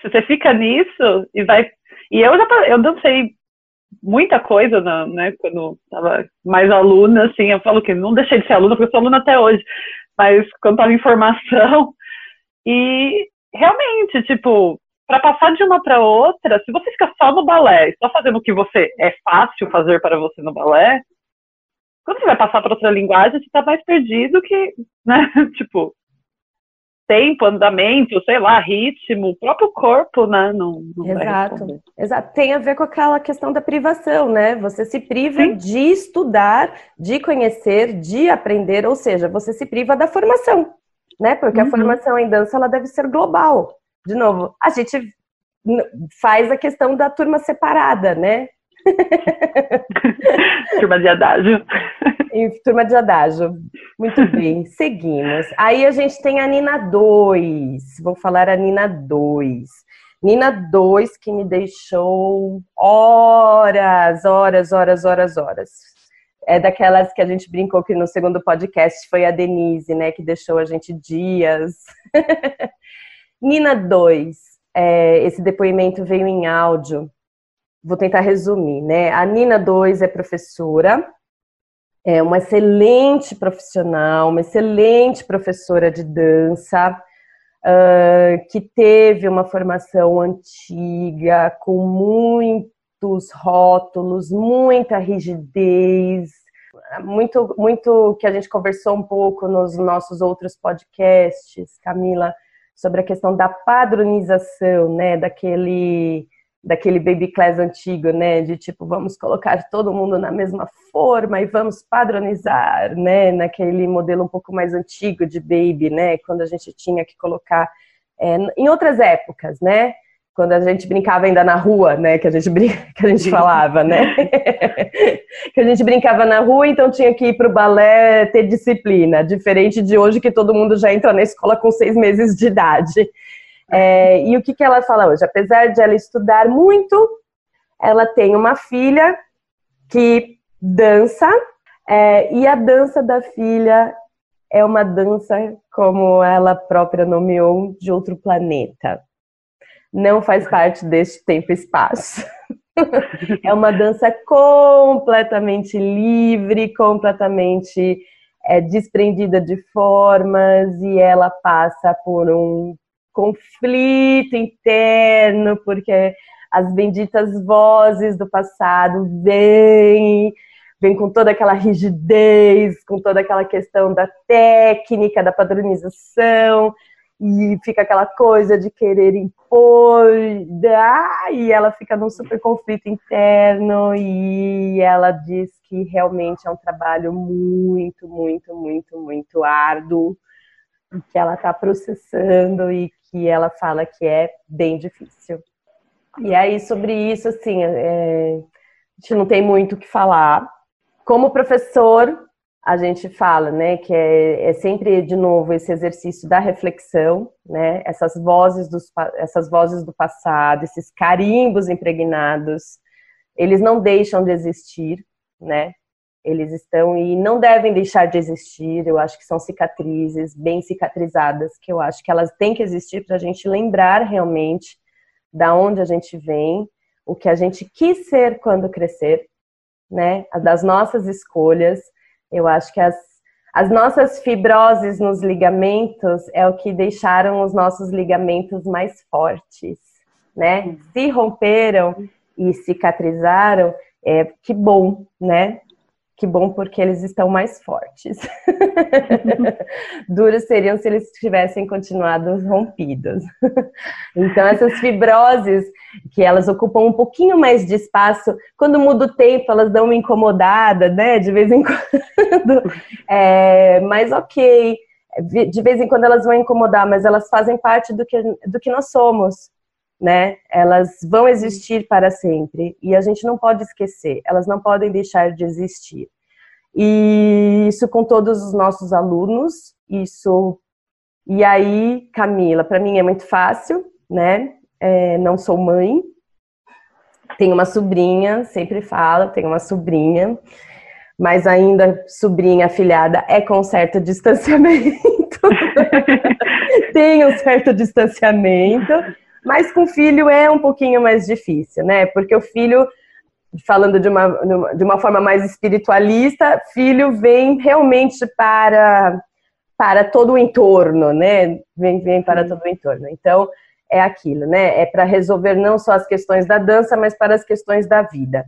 Se você fica nisso e vai. E eu já eu dancei muita coisa, né? Quando estava mais aluna, assim, eu falo que não deixei de ser aluna, porque eu sou aluna até hoje, mas quando estava em formação. E realmente, tipo, para passar de uma para outra, se você fica só no balé, só fazendo o que você é fácil fazer para você no balé, quando você vai passar para outra linguagem, você está mais perdido que, né? tipo, tempo, andamento, sei lá, ritmo, o próprio corpo, né? Não, não Exato. Exato. Tem a ver com aquela questão da privação, né? Você se priva Sim. de estudar, de conhecer, de aprender, ou seja, você se priva da formação, né? Porque uhum. a formação em dança ela deve ser global de novo, a gente faz a questão da turma separada, né? turma de adágio. turma de adágio. Muito bem, seguimos. Aí a gente tem a Nina 2. Vou falar a Nina 2. Nina 2 que me deixou horas, horas, horas, horas, horas. É daquelas que a gente brincou que no segundo podcast foi a Denise, né? Que deixou a gente dias. Nina 2, é, esse depoimento veio em áudio. Vou tentar resumir, né? A Nina 2 é professora, é uma excelente profissional, uma excelente professora de dança, uh, que teve uma formação antiga, com muitos rótulos, muita rigidez, muito, muito que a gente conversou um pouco nos nossos outros podcasts, Camila, sobre a questão da padronização, né, daquele daquele baby class antigo, né, de tipo vamos colocar todo mundo na mesma forma e vamos padronizar, né, naquele modelo um pouco mais antigo de baby, né, quando a gente tinha que colocar é, em outras épocas, né, quando a gente brincava ainda na rua, né? Que a gente, brinca, que a gente falava, né? que a gente brincava na rua, então tinha que ir para o balé ter disciplina, diferente de hoje que todo mundo já entra na escola com seis meses de idade. É, e o que, que ela fala hoje? Apesar de ela estudar muito, ela tem uma filha que dança, é, e a dança da filha é uma dança, como ela própria nomeou, de outro planeta não faz parte deste tempo e espaço. é uma dança completamente livre, completamente é, desprendida de formas e ela passa por um conflito interno, porque as benditas vozes do passado vêm, vêm com toda aquela rigidez, com toda aquela questão da técnica, da padronização, e fica aquela coisa de querer impor, ah, e ela fica num super conflito interno, e ela diz que realmente é um trabalho muito, muito, muito, muito árduo, que ela está processando e que ela fala que é bem difícil. E aí, sobre isso, assim, é, a gente não tem muito o que falar. Como professor, a gente fala, né, que é, é, sempre de novo esse exercício da reflexão, né, essas vozes dos, essas vozes do passado, esses carimbos impregnados eles não deixam de existir, né? Eles estão e não devem deixar de existir. Eu acho que são cicatrizes bem cicatrizadas, que eu acho que elas têm que existir para a gente lembrar realmente da onde a gente vem, o que a gente quis ser quando crescer, né? Das nossas escolhas. Eu acho que as, as nossas fibroses nos ligamentos é o que deixaram os nossos ligamentos mais fortes, né? Se romperam e cicatrizaram, é que bom, né? Que bom porque eles estão mais fortes. Duros seriam se eles tivessem continuado rompidos. então essas fibroses que elas ocupam um pouquinho mais de espaço, quando muda o tempo elas dão uma incomodada, né? De vez em quando. É, mas ok, de vez em quando elas vão incomodar, mas elas fazem parte do que, do que nós somos né? Elas vão existir para sempre e a gente não pode esquecer, elas não podem deixar de existir. E isso com todos os nossos alunos, isso. E aí, Camila, para mim é muito fácil, né? É, não sou mãe, tenho uma sobrinha, sempre falo, tenho uma sobrinha, mas ainda sobrinha afilhada é com certo distanciamento. tem um certo distanciamento. Mas com filho é um pouquinho mais difícil, né? Porque o filho, falando de uma, de uma forma mais espiritualista, filho vem realmente para, para todo o entorno, né? Vem, vem para todo o entorno. Então, é aquilo, né? É para resolver não só as questões da dança, mas para as questões da vida.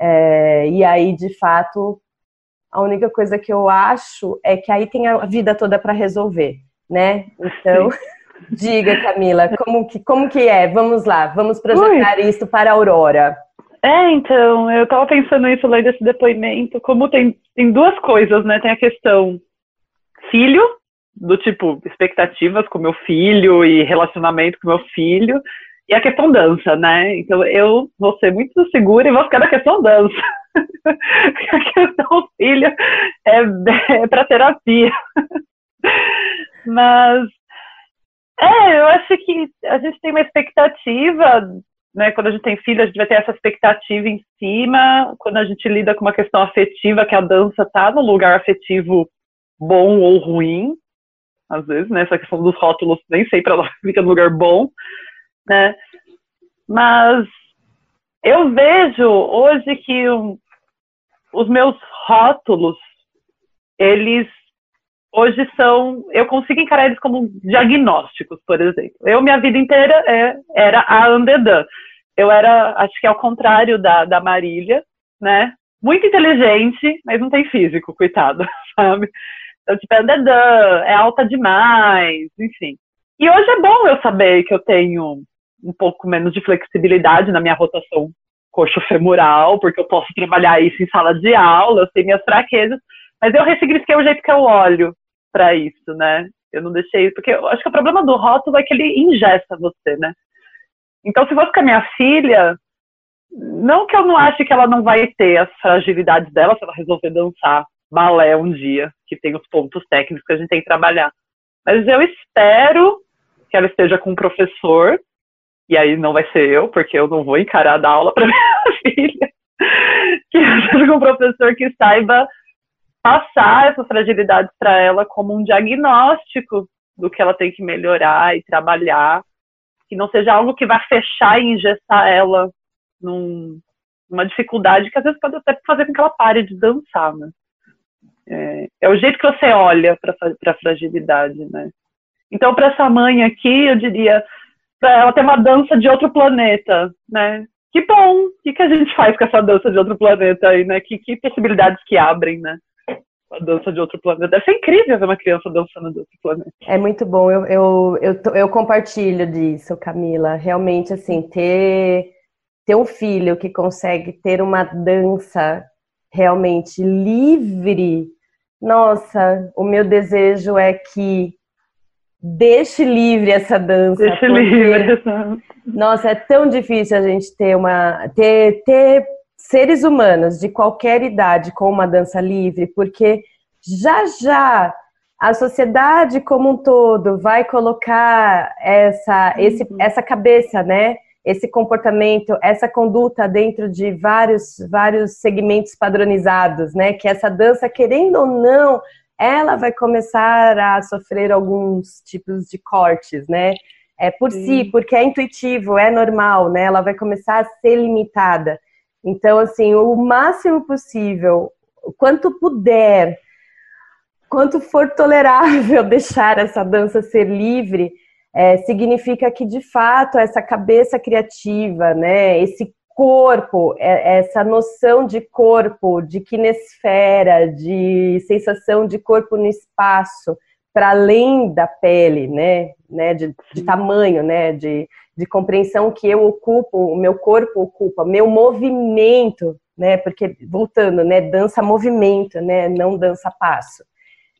É, e aí, de fato, a única coisa que eu acho é que aí tem a vida toda para resolver, né? Então. Diga, Camila, como que, como que é? Vamos lá, vamos projetar Ui. isso para a Aurora. É, então, eu estava pensando isso lendo esse depoimento, como tem, tem duas coisas, né? Tem a questão filho, do tipo, expectativas com meu filho e relacionamento com meu filho, e a questão dança, né? Então eu vou ser muito segura e vou ficar na questão dança. a questão filho é, é para terapia. Mas é, eu acho que a gente tem uma expectativa, né? Quando a gente tem filho, a gente vai ter essa expectativa em cima. Quando a gente lida com uma questão afetiva, que a dança está no lugar afetivo bom ou ruim, às vezes, né? Essa questão dos rótulos, nem sempre ela fica no lugar bom, né? Mas eu vejo hoje que um, os meus rótulos, eles hoje são, eu consigo encarar eles como diagnósticos, por exemplo. Eu, minha vida inteira, é, era a Andedan. Eu era, acho que ao contrário da, da Marília, né? Muito inteligente, mas não tem físico, coitado, sabe? Então, tipo, é Andedan, é alta demais, enfim. E hoje é bom eu saber que eu tenho um pouco menos de flexibilidade na minha rotação coxo-femoral, porque eu posso trabalhar isso em sala de aula, eu sei minhas fraquezas, mas eu ressignifiquei o jeito que eu olho para isso, né? Eu não deixei, porque eu acho que o problema do rótulo é que ele ingesta você, né? Então, se fosse com a minha filha, não que eu não ache que ela não vai ter as fragilidades dela se ela resolver dançar balé um dia, que tem os pontos técnicos que a gente tem que trabalhar. Mas eu espero que ela esteja com um professor, e aí não vai ser eu, porque eu não vou encarar dar aula para minha filha, que esteja com um professor que saiba passar essas fragilidades para ela como um diagnóstico do que ela tem que melhorar e trabalhar, que não seja algo que vai fechar e engessar ela num, numa dificuldade que às vezes pode até fazer com que ela pare de dançar, né? É, é o jeito que você olha para a fragilidade, né? Então, para essa mãe aqui, eu diria, para ela ter uma dança de outro planeta, né? Que bom! O que, que a gente faz com essa dança de outro planeta aí, né? Que, que possibilidades que abrem, né? A dança de outro planeta. Deve ser incrível ver uma criança dançando de outro planeta. É muito bom, eu, eu, eu, eu compartilho disso, Camila. Realmente, assim, ter, ter um filho que consegue ter uma dança realmente livre, nossa, o meu desejo é que deixe livre essa dança. Deixe porque, livre. Nossa, é tão difícil a gente ter uma ter, ter seres humanos de qualquer idade com uma dança livre, porque já já a sociedade como um todo vai colocar essa, esse, uhum. essa cabeça, né? esse comportamento, essa conduta dentro de vários, vários segmentos padronizados, né? Que essa dança, querendo ou não, ela vai começar a sofrer alguns tipos de cortes, né? É por Sim. si, porque é intuitivo, é normal, né? Ela vai começar a ser limitada. Então, assim, o máximo possível, quanto puder, quanto for tolerável deixar essa dança ser livre, é, significa que de fato essa cabeça criativa, né, esse corpo, é, essa noção de corpo, de kinesfera, de sensação de corpo no espaço, para além da pele, né, né de, de tamanho, né, de, de compreensão que eu ocupo, o meu corpo ocupa, meu movimento, né, porque voltando, né, dança movimento, né, não dança passo.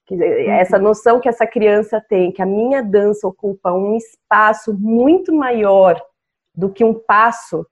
Uhum. Essa noção que essa criança tem, que a minha dança ocupa um espaço muito maior do que um passo,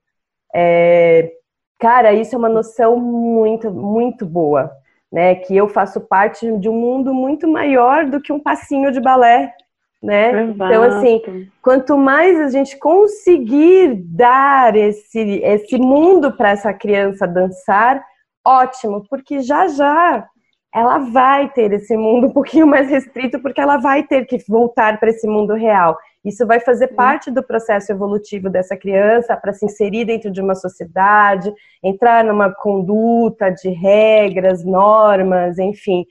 é, cara, isso é uma noção muito, muito boa, né? Que eu faço parte de um mundo muito maior do que um passinho de balé, né? Exato. Então, assim, quanto mais a gente conseguir dar esse, esse mundo para essa criança dançar, ótimo, porque já já ela vai ter esse mundo um pouquinho mais restrito, porque ela vai ter que voltar para esse mundo real. Isso vai fazer parte do processo evolutivo dessa criança para se inserir dentro de uma sociedade, entrar numa conduta de regras, normas, enfim.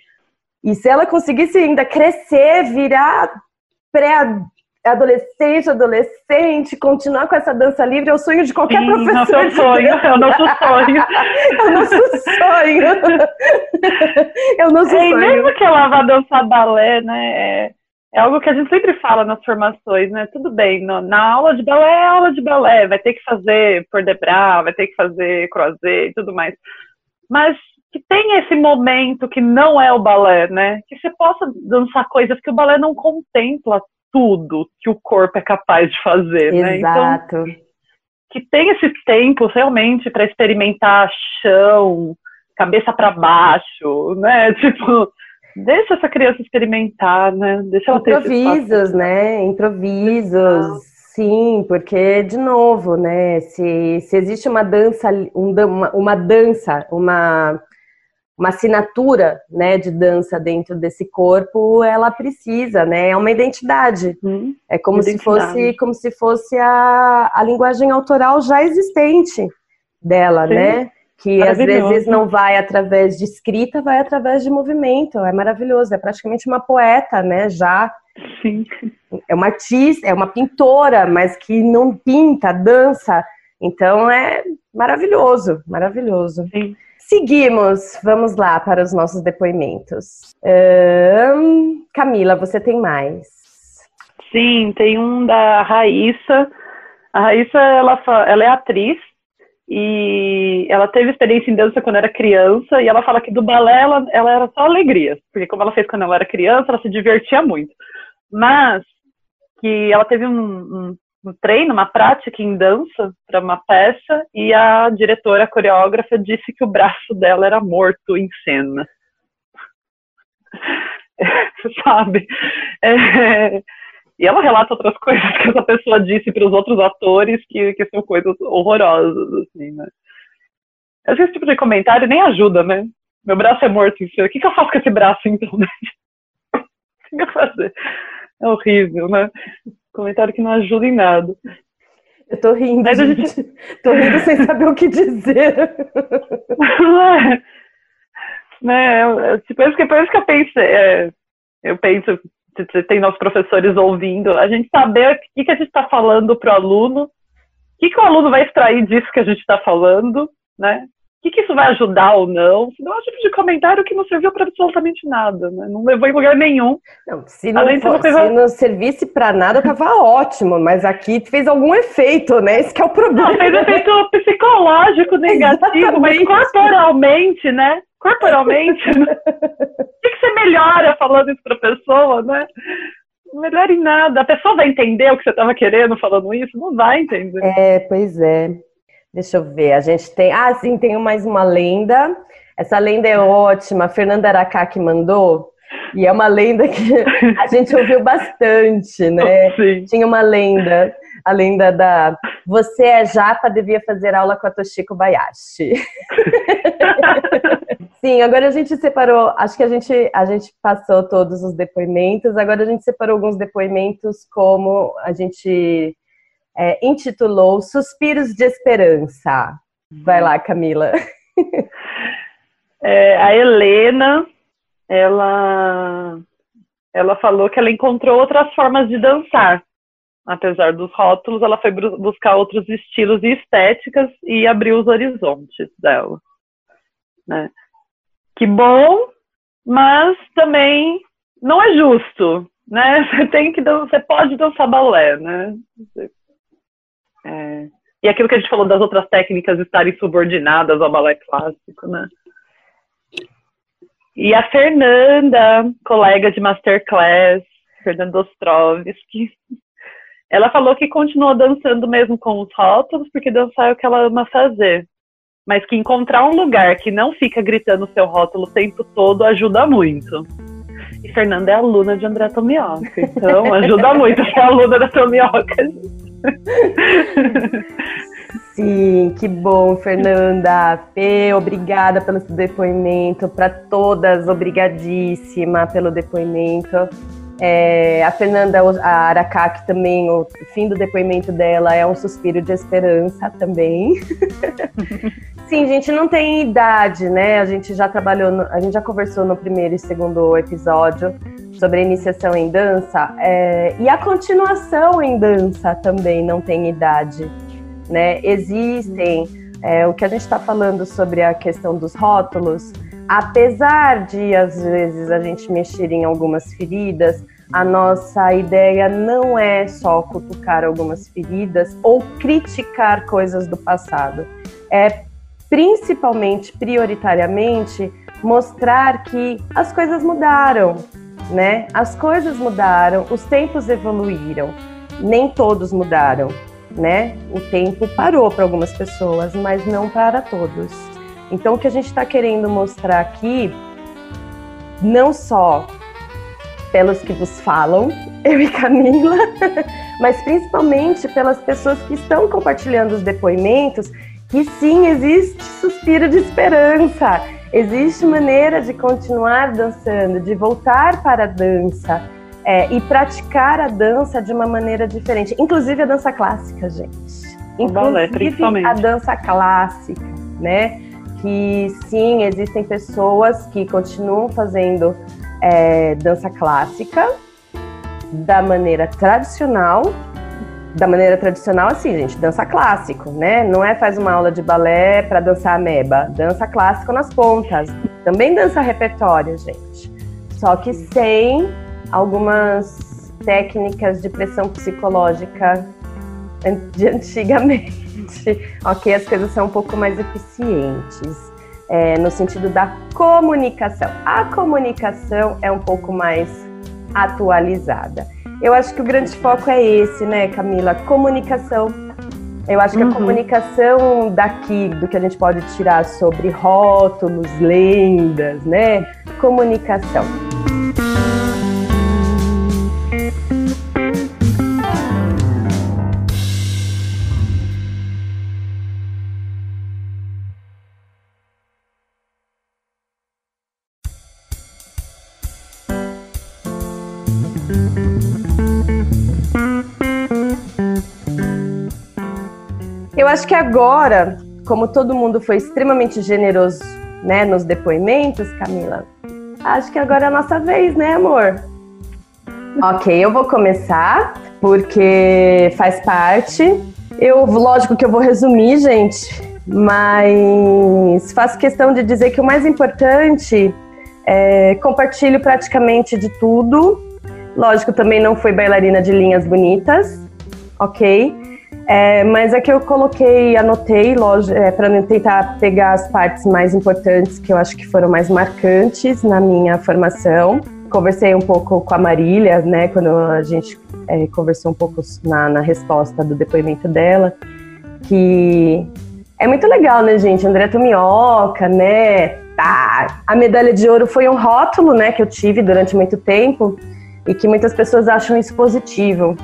E se ela conseguisse ainda crescer, virar pré adolescente, continuar com essa dança livre é o sonho de qualquer Sim, professor. É o sonho, é o nosso sonho. é o nosso sonho. é o nosso é, sonho. E mesmo que ela vá dançar balé, né? É, é, algo que a gente sempre fala nas formações, né? Tudo bem, no, na aula de balé é aula de balé, vai ter que fazer por debras, vai ter que fazer croisé e tudo mais. Mas que tem esse momento que não é o balé, né? Que você possa dançar coisas que o balé não contempla tudo que o corpo é capaz de fazer, Exato. né? Então, que tem esses tempos realmente para experimentar chão, cabeça para baixo, né? Tipo, deixa essa criança experimentar, né? Deixa ela Improvisos, né? Improvisos. Sim, porque, de novo, né, se, se existe uma dança, um, uma, uma dança, uma, uma assinatura né, de dança dentro desse corpo, ela precisa, né? É uma identidade. Hum, é como identidade. se fosse, como se fosse a, a linguagem autoral já existente dela, Sim. né? Que às vezes não vai através de escrita, vai através de movimento. É maravilhoso, é praticamente uma poeta, né? Já. Sim. É uma artista, é uma pintora, mas que não pinta, dança. Então é maravilhoso, maravilhoso. Sim. Seguimos, vamos lá para os nossos depoimentos. Camila, você tem mais? Sim, tem um da Raíssa. A Raíssa, ela, ela é atriz e ela teve experiência em dança quando era criança e ela fala que do balé ela, ela era só alegria, porque como ela fez quando ela era criança, ela se divertia muito. Mas que ela teve um, um um treino, uma prática em dança para uma peça e a diretora, a coreógrafa, disse que o braço dela era morto em cena. Sabe? É, e ela relata outras coisas que essa pessoa disse para os outros atores que, que são coisas horrorosas, assim, né? Esse tipo de comentário nem ajuda, né? Meu braço é morto em cena. O que, que eu faço com esse braço, então? o que eu fazer? É horrível, né? Comentário que não ajuda em nada. Eu tô rindo, Mas gente. gente. tô rindo sem saber o que dizer. é. Né, eu, tipo, é por isso que eu pensei, é, eu penso, tem nossos professores ouvindo, a gente saber o que, que a gente está falando para o aluno, o que, que o aluno vai extrair disso que a gente está falando, né? Que, que isso vai ajudar ou não? Senão é um tipo de comentário que não serviu para absolutamente nada, né? Não levou em lugar nenhum. Não, se, não for, coisa... se não servisse para nada, tava ótimo, mas aqui fez algum efeito, né? Esse é o problema. Não, fez efeito psicológico negativo, mas corporalmente, né? Corporalmente, né? o que, que você melhora falando isso para a pessoa, né? Não melhora em nada. A pessoa vai entender o que você estava querendo falando isso? Não vai entender. É, pois é. Deixa eu ver, a gente tem. Ah, sim, tem mais uma lenda. Essa lenda é ótima. A Fernanda Aracá que mandou. E é uma lenda que a gente ouviu bastante, né? Sim. Tinha uma lenda, a lenda da Você é japa, devia fazer aula com a Toshiko Bayashi. Sim, agora a gente separou, acho que a gente, a gente passou todos os depoimentos, agora a gente separou alguns depoimentos como a gente é, intitulou Suspiros de Esperança. Vai lá, Camila. É, a Helena, ela, ela falou que ela encontrou outras formas de dançar. Apesar dos rótulos, ela foi buscar outros estilos e estéticas e abriu os horizontes dela. Né? Que bom, mas também não é justo, né? Você tem que você pode dançar balé, né? É, e aquilo que a gente falou das outras técnicas estarem subordinadas ao balé clássico, né? E a Fernanda, colega de masterclass, Fernanda Ostrovski, ela falou que continua dançando mesmo com os rótulos, porque dançar é o que ela ama fazer. Mas que encontrar um lugar que não fica gritando seu rótulo o tempo todo ajuda muito. E Fernanda é aluna de André Tomioka, então ajuda muito ser aluna da Tomioka. Sim, que bom, Fernanda. Fê, obrigada pelo seu depoimento. Para todas, obrigadíssima pelo depoimento. É, a Fernanda a Aracaki também, o fim do depoimento dela é um suspiro de esperança também. Sim, gente, não tem idade, né? A gente já trabalhou, no, a gente já conversou no primeiro e segundo episódio sobre iniciação em dança é, e a continuação em dança também não tem idade né? Existem é, o que a gente está falando sobre a questão dos rótulos, apesar de às vezes a gente mexer em algumas feridas, a nossa ideia não é só cutucar algumas feridas ou criticar coisas do passado. É principalmente, prioritariamente, mostrar que as coisas mudaram, né? As coisas mudaram, os tempos evoluíram. Nem todos mudaram, né? O tempo parou para algumas pessoas, mas não para todos. Então, o que a gente está querendo mostrar aqui, não só pelos que vos falam, eu e Camila, mas principalmente pelas pessoas que estão compartilhando os depoimentos, que sim, existe suspiro de esperança, existe maneira de continuar dançando, de voltar para a dança, é, e praticar a dança de uma maneira diferente, inclusive a dança clássica, gente. Inclusive a dança clássica, né? Que sim, existem pessoas que continuam fazendo é, dança clássica da maneira tradicional, da maneira tradicional, assim, gente, dança clássico, né? Não é faz uma aula de balé para dançar ameba, dança clássico nas pontas. Também dança repertório, gente. Só que sem algumas técnicas de pressão psicológica de antigamente. ok, as coisas são um pouco mais eficientes. É, no sentido da comunicação. A comunicação é um pouco mais atualizada. Eu acho que o grande foco é esse, né, Camila? Comunicação. Eu acho que uhum. a comunicação daqui, do que a gente pode tirar sobre rótulos, lendas, né? Comunicação. Acho que agora, como todo mundo foi extremamente generoso né, nos depoimentos, Camila, acho que agora é a nossa vez, né, amor? ok, eu vou começar, porque faz parte. Eu, lógico que eu vou resumir, gente, mas faço questão de dizer que o mais importante é compartilho praticamente de tudo. Lógico, também não fui bailarina de linhas bonitas, ok? É, mas é que eu coloquei, anotei, é, para tentar pegar as partes mais importantes que eu acho que foram mais marcantes na minha formação. Conversei um pouco com a Marília, né, quando a gente é, conversou um pouco na, na resposta do depoimento dela, que é muito legal, né, gente? André Tomioka, né? Tá. A medalha de ouro foi um rótulo, né, que eu tive durante muito tempo e que muitas pessoas acham isso positivo.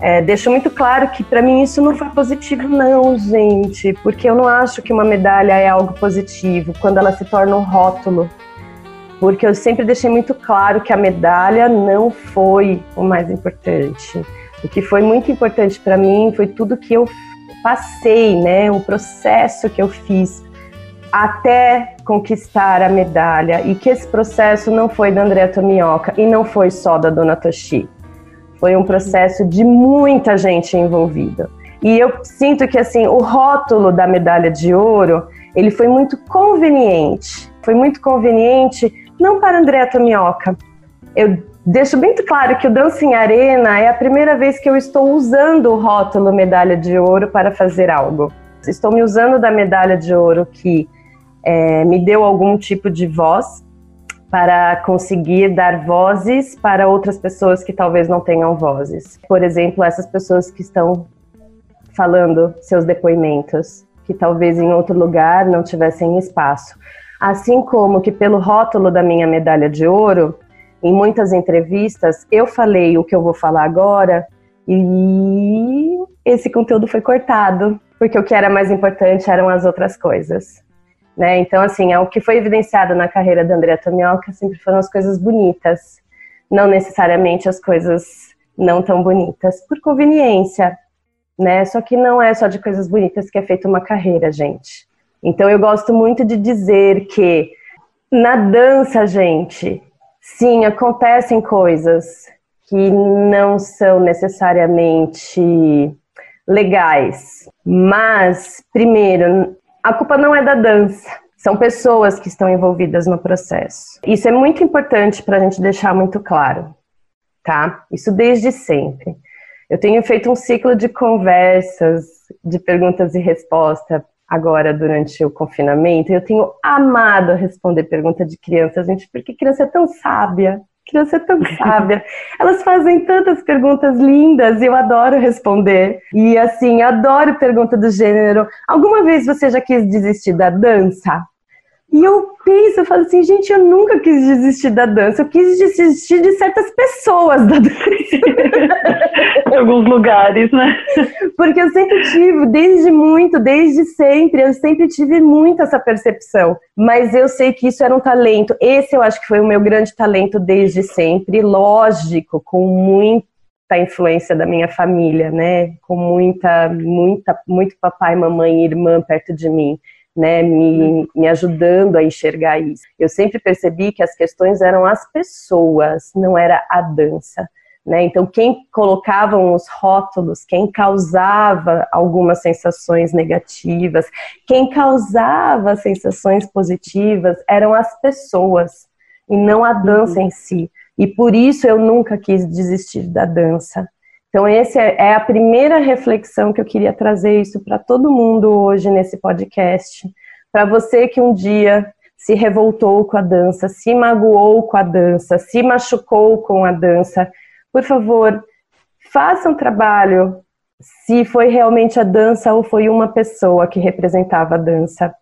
É, deixo muito claro que para mim isso não foi positivo, não, gente, porque eu não acho que uma medalha é algo positivo quando ela se torna um rótulo. Porque eu sempre deixei muito claro que a medalha não foi o mais importante. O que foi muito importante para mim foi tudo que eu passei, né, o processo que eu fiz até conquistar a medalha e que esse processo não foi da Andrea Tomioka e não foi só da Dona Toshi. Foi um processo de muita gente envolvida. E eu sinto que assim, o rótulo da medalha de ouro, ele foi muito conveniente. Foi muito conveniente não para Andrea Tomioka. Eu deixo bem claro que o Dancing Arena é a primeira vez que eu estou usando o rótulo medalha de ouro para fazer algo. Estou me usando da medalha de ouro que é, me deu algum tipo de voz para conseguir dar vozes para outras pessoas que talvez não tenham vozes. Por exemplo, essas pessoas que estão falando seus depoimentos, que talvez em outro lugar não tivessem espaço. Assim como que pelo rótulo da minha medalha de ouro, em muitas entrevistas eu falei o que eu vou falar agora e esse conteúdo foi cortado, porque o que era mais importante eram as outras coisas. Né? Então, assim, é o que foi evidenciado na carreira da Andrea Tomioka sempre foram as coisas bonitas, não necessariamente as coisas não tão bonitas, por conveniência, né? Só que não é só de coisas bonitas que é feita uma carreira, gente. Então, eu gosto muito de dizer que na dança, gente, sim, acontecem coisas que não são necessariamente legais, mas, primeiro, a culpa não é da dança. São pessoas que estão envolvidas no processo. Isso é muito importante para a gente deixar muito claro, tá? Isso desde sempre. Eu tenho feito um ciclo de conversas, de perguntas e respostas agora durante o confinamento. Eu tenho amado responder pergunta de criança, gente, porque criança é tão sábia criança é tão sábia. Elas fazem tantas perguntas lindas e eu adoro responder. E assim, adoro pergunta do gênero. Alguma vez você já quis desistir da dança? E eu penso, eu falo assim, gente, eu nunca quis desistir da dança, eu quis desistir de certas pessoas da dança. em alguns lugares, né? Porque eu sempre tive, desde muito, desde sempre, eu sempre tive muito essa percepção. Mas eu sei que isso era um talento. Esse eu acho que foi o meu grande talento desde sempre, lógico, com muita influência da minha família, né? Com muita, muita, muito papai, mamãe e irmã perto de mim né, me, me ajudando a enxergar isso. Eu sempre percebi que as questões eram as pessoas, não era a dança. Né? Então, quem colocavam os rótulos, quem causava algumas sensações negativas, quem causava sensações positivas eram as pessoas e não a dança uhum. em si. E por isso eu nunca quis desistir da dança. Então, essa é, é a primeira reflexão que eu queria trazer isso para todo mundo hoje nesse podcast. Para você que um dia se revoltou com a dança, se magoou com a dança, se machucou com a dança, por favor, faça um trabalho se foi realmente a dança ou foi uma pessoa que representava a dança.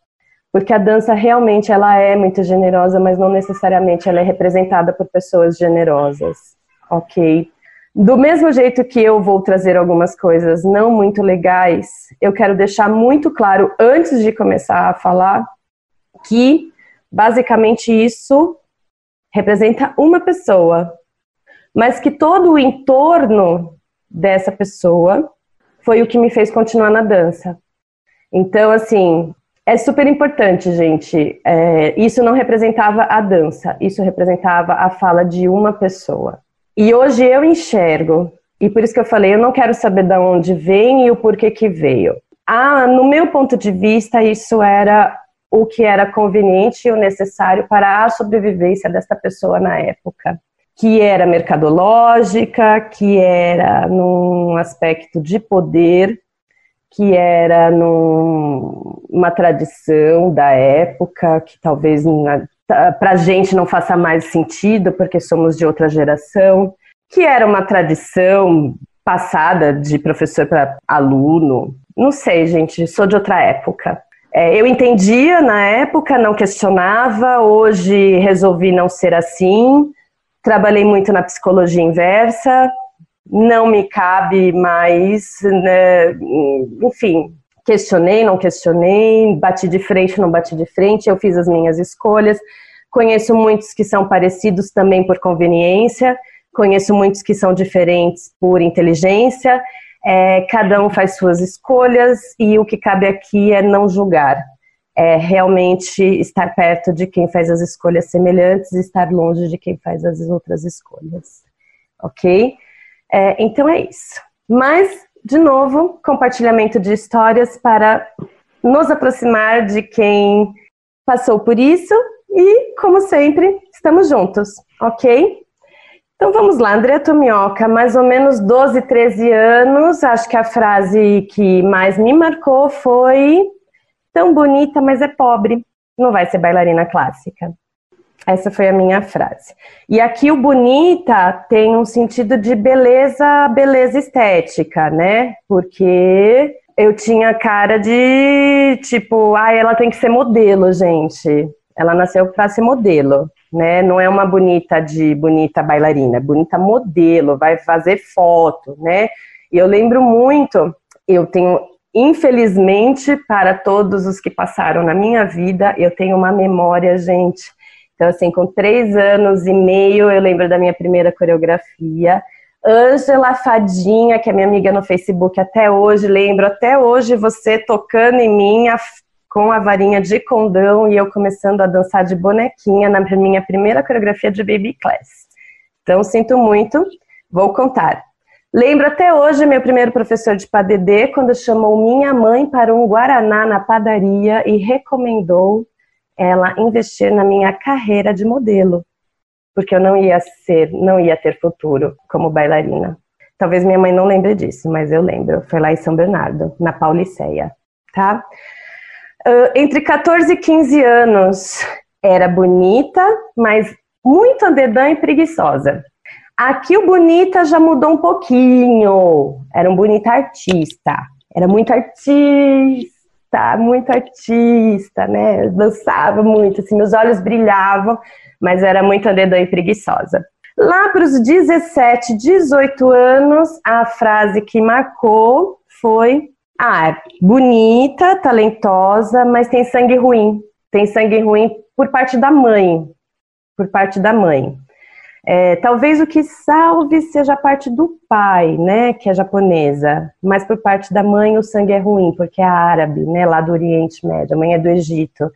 Porque a dança realmente ela é muito generosa, mas não necessariamente ela é representada por pessoas generosas, ok? Do mesmo jeito que eu vou trazer algumas coisas não muito legais, eu quero deixar muito claro antes de começar a falar que basicamente isso representa uma pessoa, mas que todo o entorno dessa pessoa foi o que me fez continuar na dança. Então, assim, é super importante, gente. É, isso não representava a dança, isso representava a fala de uma pessoa. E hoje eu enxergo, e por isso que eu falei, eu não quero saber de onde vem e o porquê que veio. Ah, no meu ponto de vista, isso era o que era conveniente e o necessário para a sobrevivência desta pessoa na época, que era mercadológica, que era num aspecto de poder, que era numa tradição da época, que talvez para a gente não faça mais sentido, porque somos de outra geração, que era uma tradição passada de professor para aluno. Não sei, gente, sou de outra época. É, eu entendia na época, não questionava, hoje resolvi não ser assim. Trabalhei muito na psicologia inversa, não me cabe mais, né, enfim, questionei, não questionei, bati de frente, não bati de frente, eu fiz as minhas escolhas. Conheço muitos que são parecidos também por conveniência, conheço muitos que são diferentes por inteligência. É, cada um faz suas escolhas e o que cabe aqui é não julgar. É realmente estar perto de quem faz as escolhas semelhantes e estar longe de quem faz as outras escolhas. Ok? É, então é isso. Mas, de novo, compartilhamento de histórias para nos aproximar de quem passou por isso e, como sempre, estamos juntos, ok? Então vamos lá, André Tomioka, mais ou menos 12, 13 anos, acho que a frase que mais me marcou foi tão bonita, mas é pobre, não vai ser bailarina clássica. Essa foi a minha frase. E aqui o bonita tem um sentido de beleza, beleza estética, né? Porque eu tinha cara de tipo, ah, ela tem que ser modelo, gente. Ela nasceu para ser modelo, né? Não é uma bonita de bonita bailarina, é bonita modelo, vai fazer foto, né? E eu lembro muito, eu tenho infelizmente para todos os que passaram na minha vida, eu tenho uma memória, gente, então, assim, com três anos e meio, eu lembro da minha primeira coreografia. Ângela Fadinha, que é minha amiga no Facebook até hoje, lembro até hoje você tocando em mim com a varinha de condão e eu começando a dançar de bonequinha na minha primeira coreografia de Baby Class. Então, sinto muito, vou contar. Lembro até hoje meu primeiro professor de padedê, quando chamou minha mãe para um guaraná na padaria e recomendou ela investir na minha carreira de modelo, porque eu não ia ser, não ia ter futuro como bailarina. Talvez minha mãe não lembre disso, mas eu lembro. Foi lá em São Bernardo, na Pauliceia, tá? Uh, entre 14 e 15 anos, era bonita, mas muito andedã e preguiçosa. Aqui o bonita já mudou um pouquinho. Era um bonita artista. Era muito artista tá muito artista, né? Dançava muito, assim, meus olhos brilhavam, mas era muito andedã e preguiçosa. Lá para os 17, 18 anos, a frase que marcou foi: Ah, bonita, talentosa, mas tem sangue ruim. Tem sangue ruim por parte da mãe. Por parte da mãe. É, talvez o que salve seja a parte do pai, né, que é japonesa, mas por parte da mãe o sangue é ruim, porque é árabe, né, lá do Oriente Médio, a mãe é do Egito.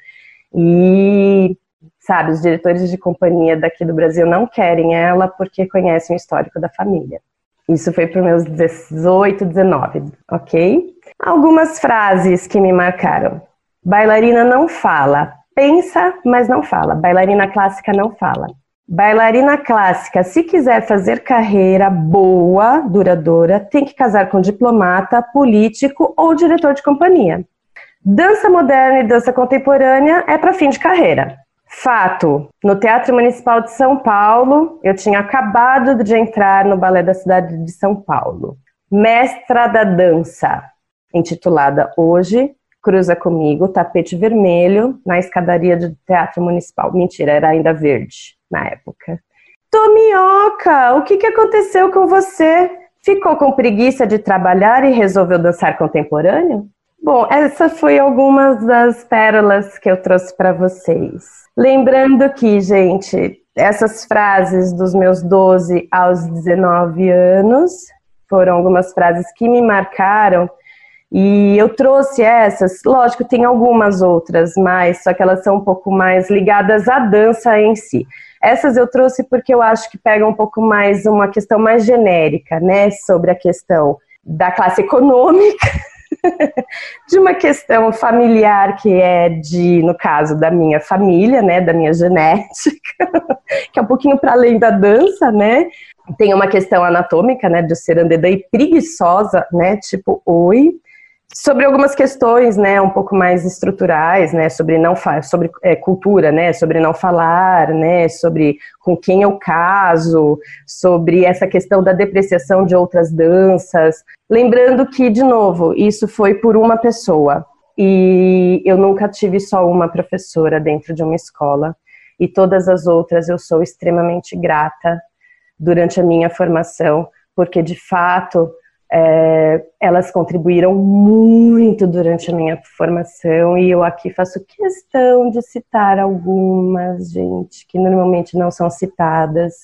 E, sabe, os diretores de companhia daqui do Brasil não querem ela porque conhecem o histórico da família. Isso foi para meus 18, 19, ok? Algumas frases que me marcaram. Bailarina não fala, pensa, mas não fala. Bailarina clássica não fala. Bailarina clássica, se quiser fazer carreira boa, duradoura, tem que casar com diplomata, político ou diretor de companhia. Dança moderna e dança contemporânea é para fim de carreira. Fato: no Teatro Municipal de São Paulo, eu tinha acabado de entrar no Balé da cidade de São Paulo. Mestra da dança, intitulada hoje Cruza Comigo, tapete vermelho, na escadaria do Teatro Municipal. Mentira, era ainda verde na época. Tomioca, o que, que aconteceu com você? Ficou com preguiça de trabalhar e resolveu dançar contemporâneo? Bom, essa foi algumas das pérolas que eu trouxe para vocês. Lembrando que, gente, essas frases dos meus 12 aos 19 anos foram algumas frases que me marcaram e eu trouxe essas, lógico, tem algumas outras, mas só que elas são um pouco mais ligadas à dança em si. Essas eu trouxe porque eu acho que pega um pouco mais uma questão mais genérica, né, sobre a questão da classe econômica, de uma questão familiar que é de, no caso da minha família, né, da minha genética, que é um pouquinho para além da dança, né? Tem uma questão anatômica, né, de ser andedã e preguiçosa, né, tipo, oi, sobre algumas questões, né, um pouco mais estruturais, né, sobre não sobre é, cultura, né, sobre não falar, né, sobre com quem eu caso, sobre essa questão da depreciação de outras danças, lembrando que de novo isso foi por uma pessoa. E eu nunca tive só uma professora dentro de uma escola. E todas as outras eu sou extremamente grata durante a minha formação porque de fato é, elas contribuíram muito durante a minha formação e eu aqui faço questão de citar algumas, gente, que normalmente não são citadas.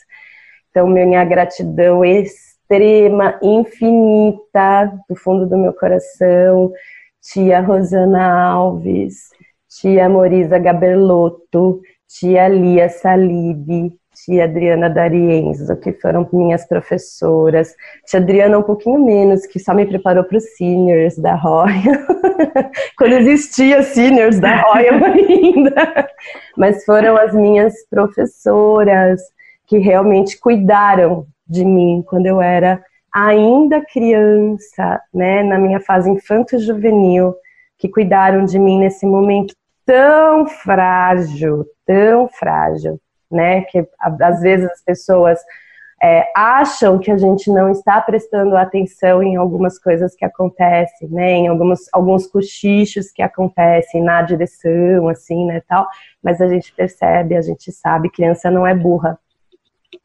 Então, minha gratidão extrema, infinita, do fundo do meu coração, tia Rosana Alves, tia Morisa Gaberlotto, tia Lia Salib, tia Adriana D'Arienzo, que foram minhas professoras. Tia Adriana um pouquinho menos, que só me preparou para os seniors da Royal, quando existia seniors da Royal ainda. Mas foram as minhas professoras que realmente cuidaram de mim quando eu era ainda criança, né, na minha fase infanto-juvenil, que cuidaram de mim nesse momento tão frágil, tão frágil né? Que às vezes as pessoas é, acham que a gente não está prestando atenção em algumas coisas que acontecem, né? Em alguns, alguns cochichos que acontecem na direção, assim, né, tal. Mas a gente percebe, a gente sabe, criança não é burra.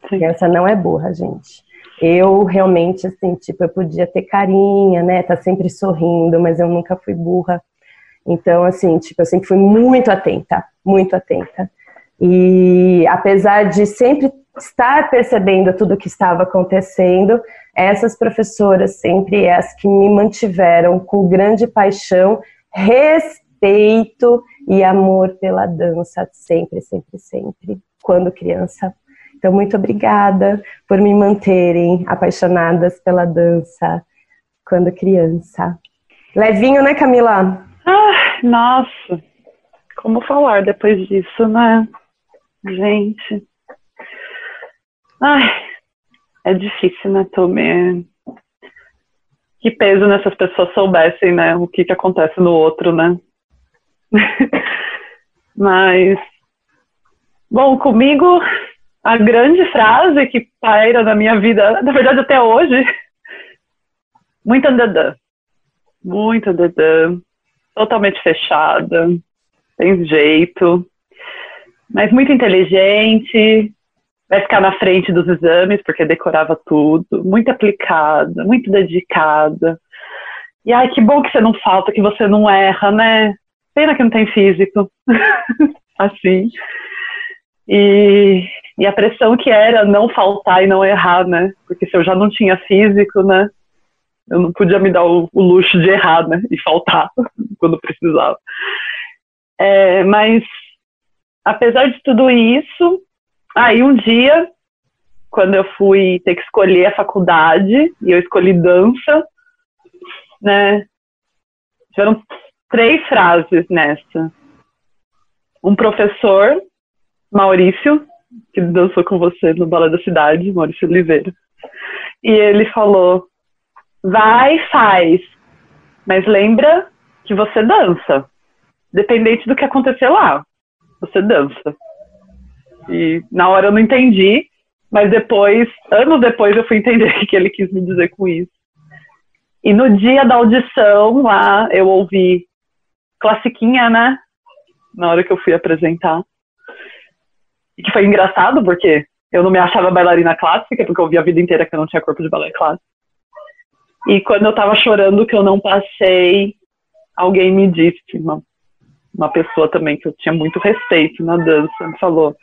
Criança não é burra, gente. Eu realmente, assim, tipo, eu podia ter carinha, né? Tá sempre sorrindo, mas eu nunca fui burra. Então, assim, tipo, eu sempre fui muito atenta, muito atenta. E apesar de sempre estar percebendo tudo o que estava acontecendo, essas professoras sempre é as que me mantiveram com grande paixão, respeito e amor pela dança, sempre, sempre, sempre, quando criança. Então, muito obrigada por me manterem apaixonadas pela dança quando criança. Levinho, né, Camila? Ah, nossa, como falar depois disso, né? Gente. Ai, é difícil, né, Tomé? Que peso nessas pessoas soubessem, né, o que, que acontece no outro, né? Mas, bom, comigo, a grande frase que paira na minha vida, na verdade até hoje, muito andadã. Muito andadã. Totalmente fechada. Tem jeito mas muito inteligente, vai ficar na frente dos exames, porque decorava tudo, muito aplicada, muito dedicada. E ai, que bom que você não falta, que você não erra, né? Pena que não tem físico. assim. E, e a pressão que era não faltar e não errar, né? Porque se eu já não tinha físico, né? Eu não podia me dar o, o luxo de errar, né? E faltar quando precisava. É, mas apesar de tudo isso, aí um dia, quando eu fui ter que escolher a faculdade, e eu escolhi dança, né? Tiveram três frases nessa. Um professor, Maurício, que dançou com você no Bala da Cidade, Maurício Oliveira. E ele falou: vai, faz, mas lembra que você dança, dependente do que acontecer lá você dança. E na hora eu não entendi, mas depois, anos depois, eu fui entender o que ele quis me dizer com isso. E no dia da audição lá, eu ouvi classiquinha, né? Na hora que eu fui apresentar. E que foi engraçado, porque eu não me achava bailarina clássica, porque eu ouvi a vida inteira que eu não tinha corpo de balé clássico. E quando eu tava chorando que eu não passei, alguém me disse, uma uma pessoa também que eu tinha muito respeito na dança, me falou: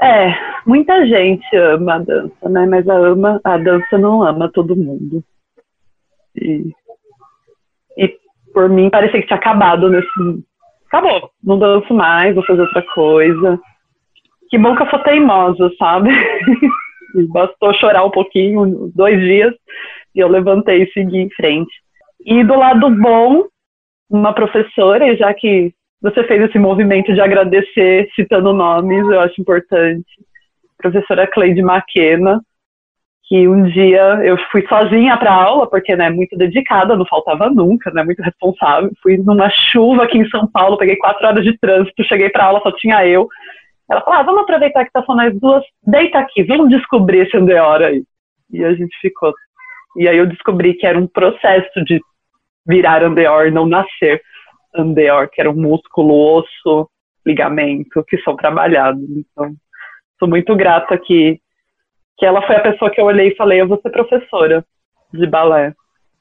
É, muita gente ama a dança, né? Mas a, ama, a dança não ama todo mundo. E, e por mim parecia que tinha acabado nesse. Acabou, não danço mais, vou fazer outra coisa. Que bom que eu sou teimosa, sabe? Bastou chorar um pouquinho, dois dias, e eu levantei e segui em frente. E do lado bom, uma professora, e já que você fez esse movimento de agradecer citando nomes, eu acho importante. Professora Cleide Maquena, que um dia eu fui sozinha para aula, porque né, muito dedicada, não faltava nunca, né, muito responsável. Fui numa chuva aqui em São Paulo, peguei quatro horas de trânsito, cheguei para aula, só tinha eu. Ela falou: ah, vamos aproveitar que tá só nós duas, deita aqui, vamos descobrir esse Andeor aí. E a gente ficou. E aí eu descobri que era um processo de virar Andeor, não nascer andeor, que era o músculo, osso, ligamento, que são trabalhados. Então, sou muito grata que que ela foi a pessoa que eu olhei e falei, eu vou ser professora de balé.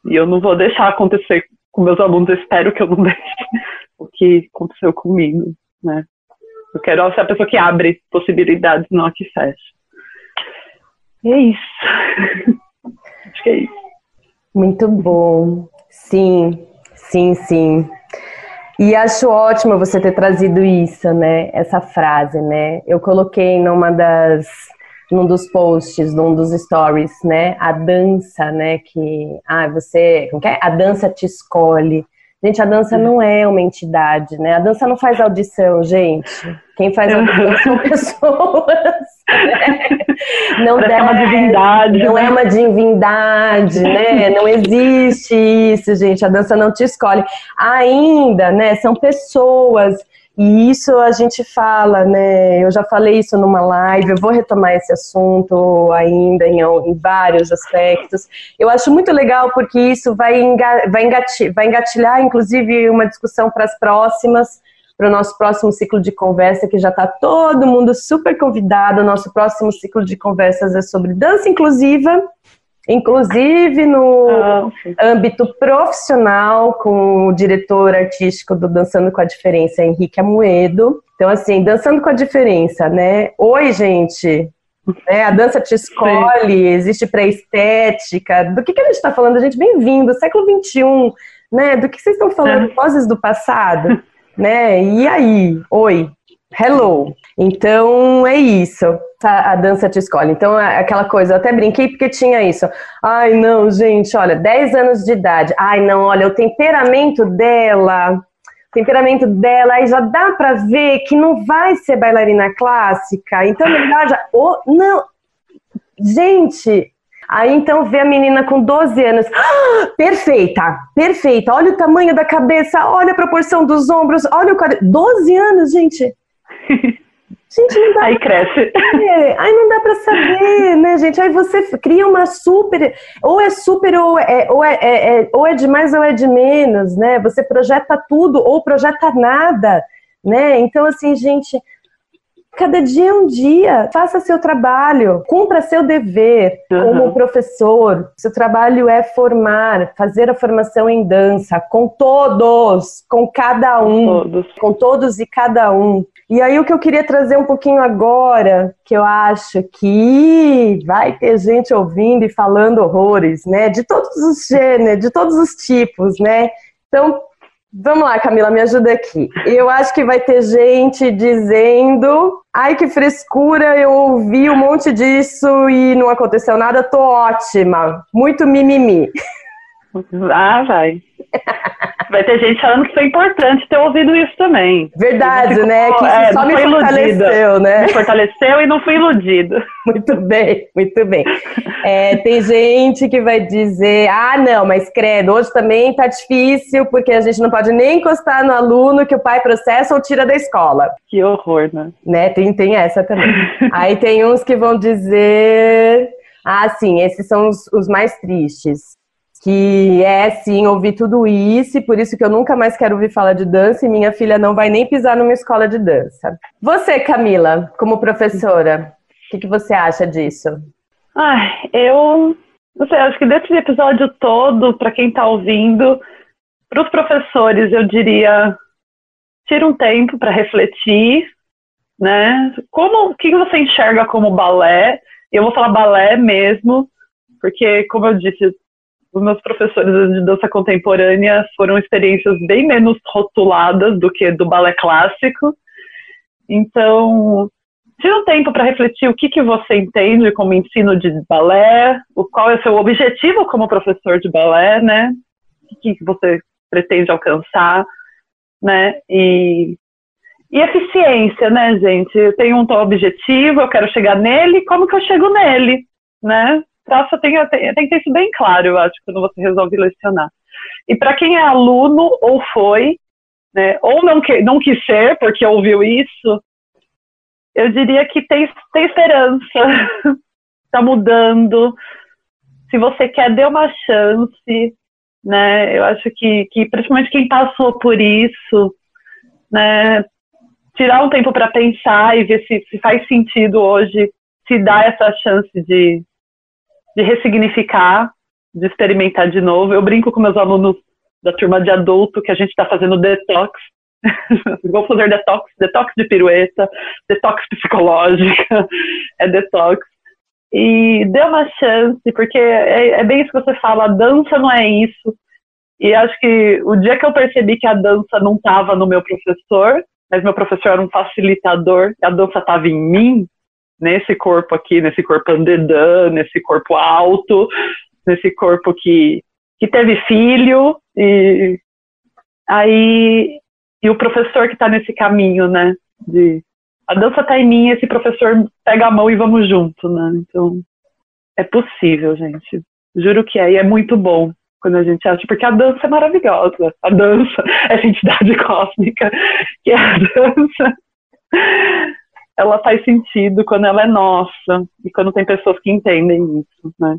E eu não vou deixar acontecer com meus alunos, eu espero que eu não deixe o que aconteceu comigo, né? Eu quero ser a pessoa que abre possibilidades, não a que fecha. E é isso. Acho que é isso. Muito bom. Sim, sim, sim. E acho ótimo você ter trazido isso, né? Essa frase, né? Eu coloquei numa das num dos posts, num dos stories, né? A dança, né? Que ah, você, como que é? A dança te escolhe. Gente, a dança não é uma entidade, né? A dança não faz audição, gente. Quem faz audição são pessoas. Né? Não é uma divindade. Não é né? uma divindade, né? Não existe isso, gente. A dança não te escolhe. Ainda, né? São pessoas. E isso a gente fala, né? Eu já falei isso numa live, eu vou retomar esse assunto ainda em, em vários aspectos. Eu acho muito legal porque isso vai, enga, vai, engatilhar, vai engatilhar, inclusive, uma discussão para as próximas, para o nosso próximo ciclo de conversa, que já está todo mundo super convidado. O nosso próximo ciclo de conversas é sobre dança inclusiva inclusive no ah, âmbito profissional, com o diretor artístico do Dançando com a Diferença, Henrique Amoedo. Então, assim, Dançando com a Diferença, né? Oi, gente! É, a dança te escolhe, Sim. existe pré-estética. Do que, que a gente está falando? A gente, bem-vindo, século XXI, né? Do que vocês estão falando? É. Vozes do passado, né? E aí? Oi, hello. Então, é isso a dança te escolhe. Então, é aquela coisa, eu até brinquei porque tinha isso. Ai, não, gente, olha, 10 anos de idade. Ai, não, olha, o temperamento dela, temperamento dela, aí já dá pra ver que não vai ser bailarina clássica. Então, melhor já. Oh, não. Gente, Aí então vê a menina com 12 anos, ah, perfeita, perfeita. Olha o tamanho da cabeça, olha a proporção dos ombros, olha o 12 anos, gente. Gente, não dá Aí cresce. Saber. Aí não dá para saber, né, gente? Aí você cria uma super. Ou é super, ou é, ou é, é, é, ou é de mais ou é de menos, né? Você projeta tudo ou projeta nada, né? Então, assim, gente. Cada dia é um dia, faça seu trabalho, cumpra seu dever uhum. como professor. Seu trabalho é formar, fazer a formação em dança com todos, com cada um, com todos, com todos e cada um. E aí o que eu queria trazer um pouquinho agora, que eu acho que vai ter gente ouvindo e falando horrores, né? De todos os gêneros, de todos os tipos, né? Então, vamos lá, Camila, me ajuda aqui. Eu acho que vai ter gente dizendo: ai, que frescura, eu ouvi um monte disso e não aconteceu nada, tô ótima. Muito mimimi. Ah, vai. Vai ter gente falando que foi importante ter ouvido isso também. Verdade, né? Que isso é, só me fortaleceu, iludida. né? Me fortaleceu e não fui iludido. Muito bem, muito bem. É, tem gente que vai dizer, ah, não, mas credo, hoje também tá difícil porque a gente não pode nem encostar no aluno que o pai processa ou tira da escola. Que horror, né? né? Tem, tem essa também. Aí tem uns que vão dizer, ah, sim, esses são os, os mais tristes que é sim ouvir tudo isso, e por isso que eu nunca mais quero ouvir falar de dança e minha filha não vai nem pisar numa escola de dança. Você, Camila, como professora, o que, que, você acha disso? Ai, eu não sei, acho que desse episódio todo, para quem está ouvindo, para os professores, eu diria tira um tempo para refletir, né? Como o que você enxerga como balé? Eu vou falar balé mesmo, porque como eu disse, os meus professores de dança contemporânea foram experiências bem menos rotuladas do que do balé clássico. Então, tira um tempo para refletir o que, que você entende como ensino de balé, o qual é o seu objetivo como professor de balé, né? O que, que você pretende alcançar, né? E, e eficiência, né, gente? Eu tenho um objetivo, eu quero chegar nele, como que eu chego nele, né? Traça tem, tem, tem que ter isso bem claro, eu acho, quando você resolve lecionar. E para quem é aluno ou foi, né, ou não, que, não quis ser porque ouviu isso, eu diria que tem, tem esperança, está mudando. Se você quer, dê uma chance, né? Eu acho que, que principalmente quem passou por isso, né, tirar um tempo para pensar e ver se, se faz sentido hoje se dá essa chance de, de ressignificar, de experimentar de novo. Eu brinco com meus alunos da turma de adulto que a gente está fazendo detox. Vou fazer detox, detox de pirueta, detox psicológica, é detox. E dê uma chance, porque é, é bem isso que você fala, a dança não é isso. E acho que o dia que eu percebi que a dança não estava no meu professor, mas meu professor era um facilitador, e a dança estava em mim, nesse corpo aqui, nesse corpo andedã, nesse corpo alto, nesse corpo que, que teve filho, e aí e o professor que está nesse caminho, né? De a dança está em mim, esse professor pega a mão e vamos junto, né? Então é possível, gente. Juro que é, e é muito bom quando a gente acha, porque a dança é maravilhosa. A dança, essa entidade cósmica, que é a dança, ela faz sentido quando ela é nossa e quando tem pessoas que entendem isso, né?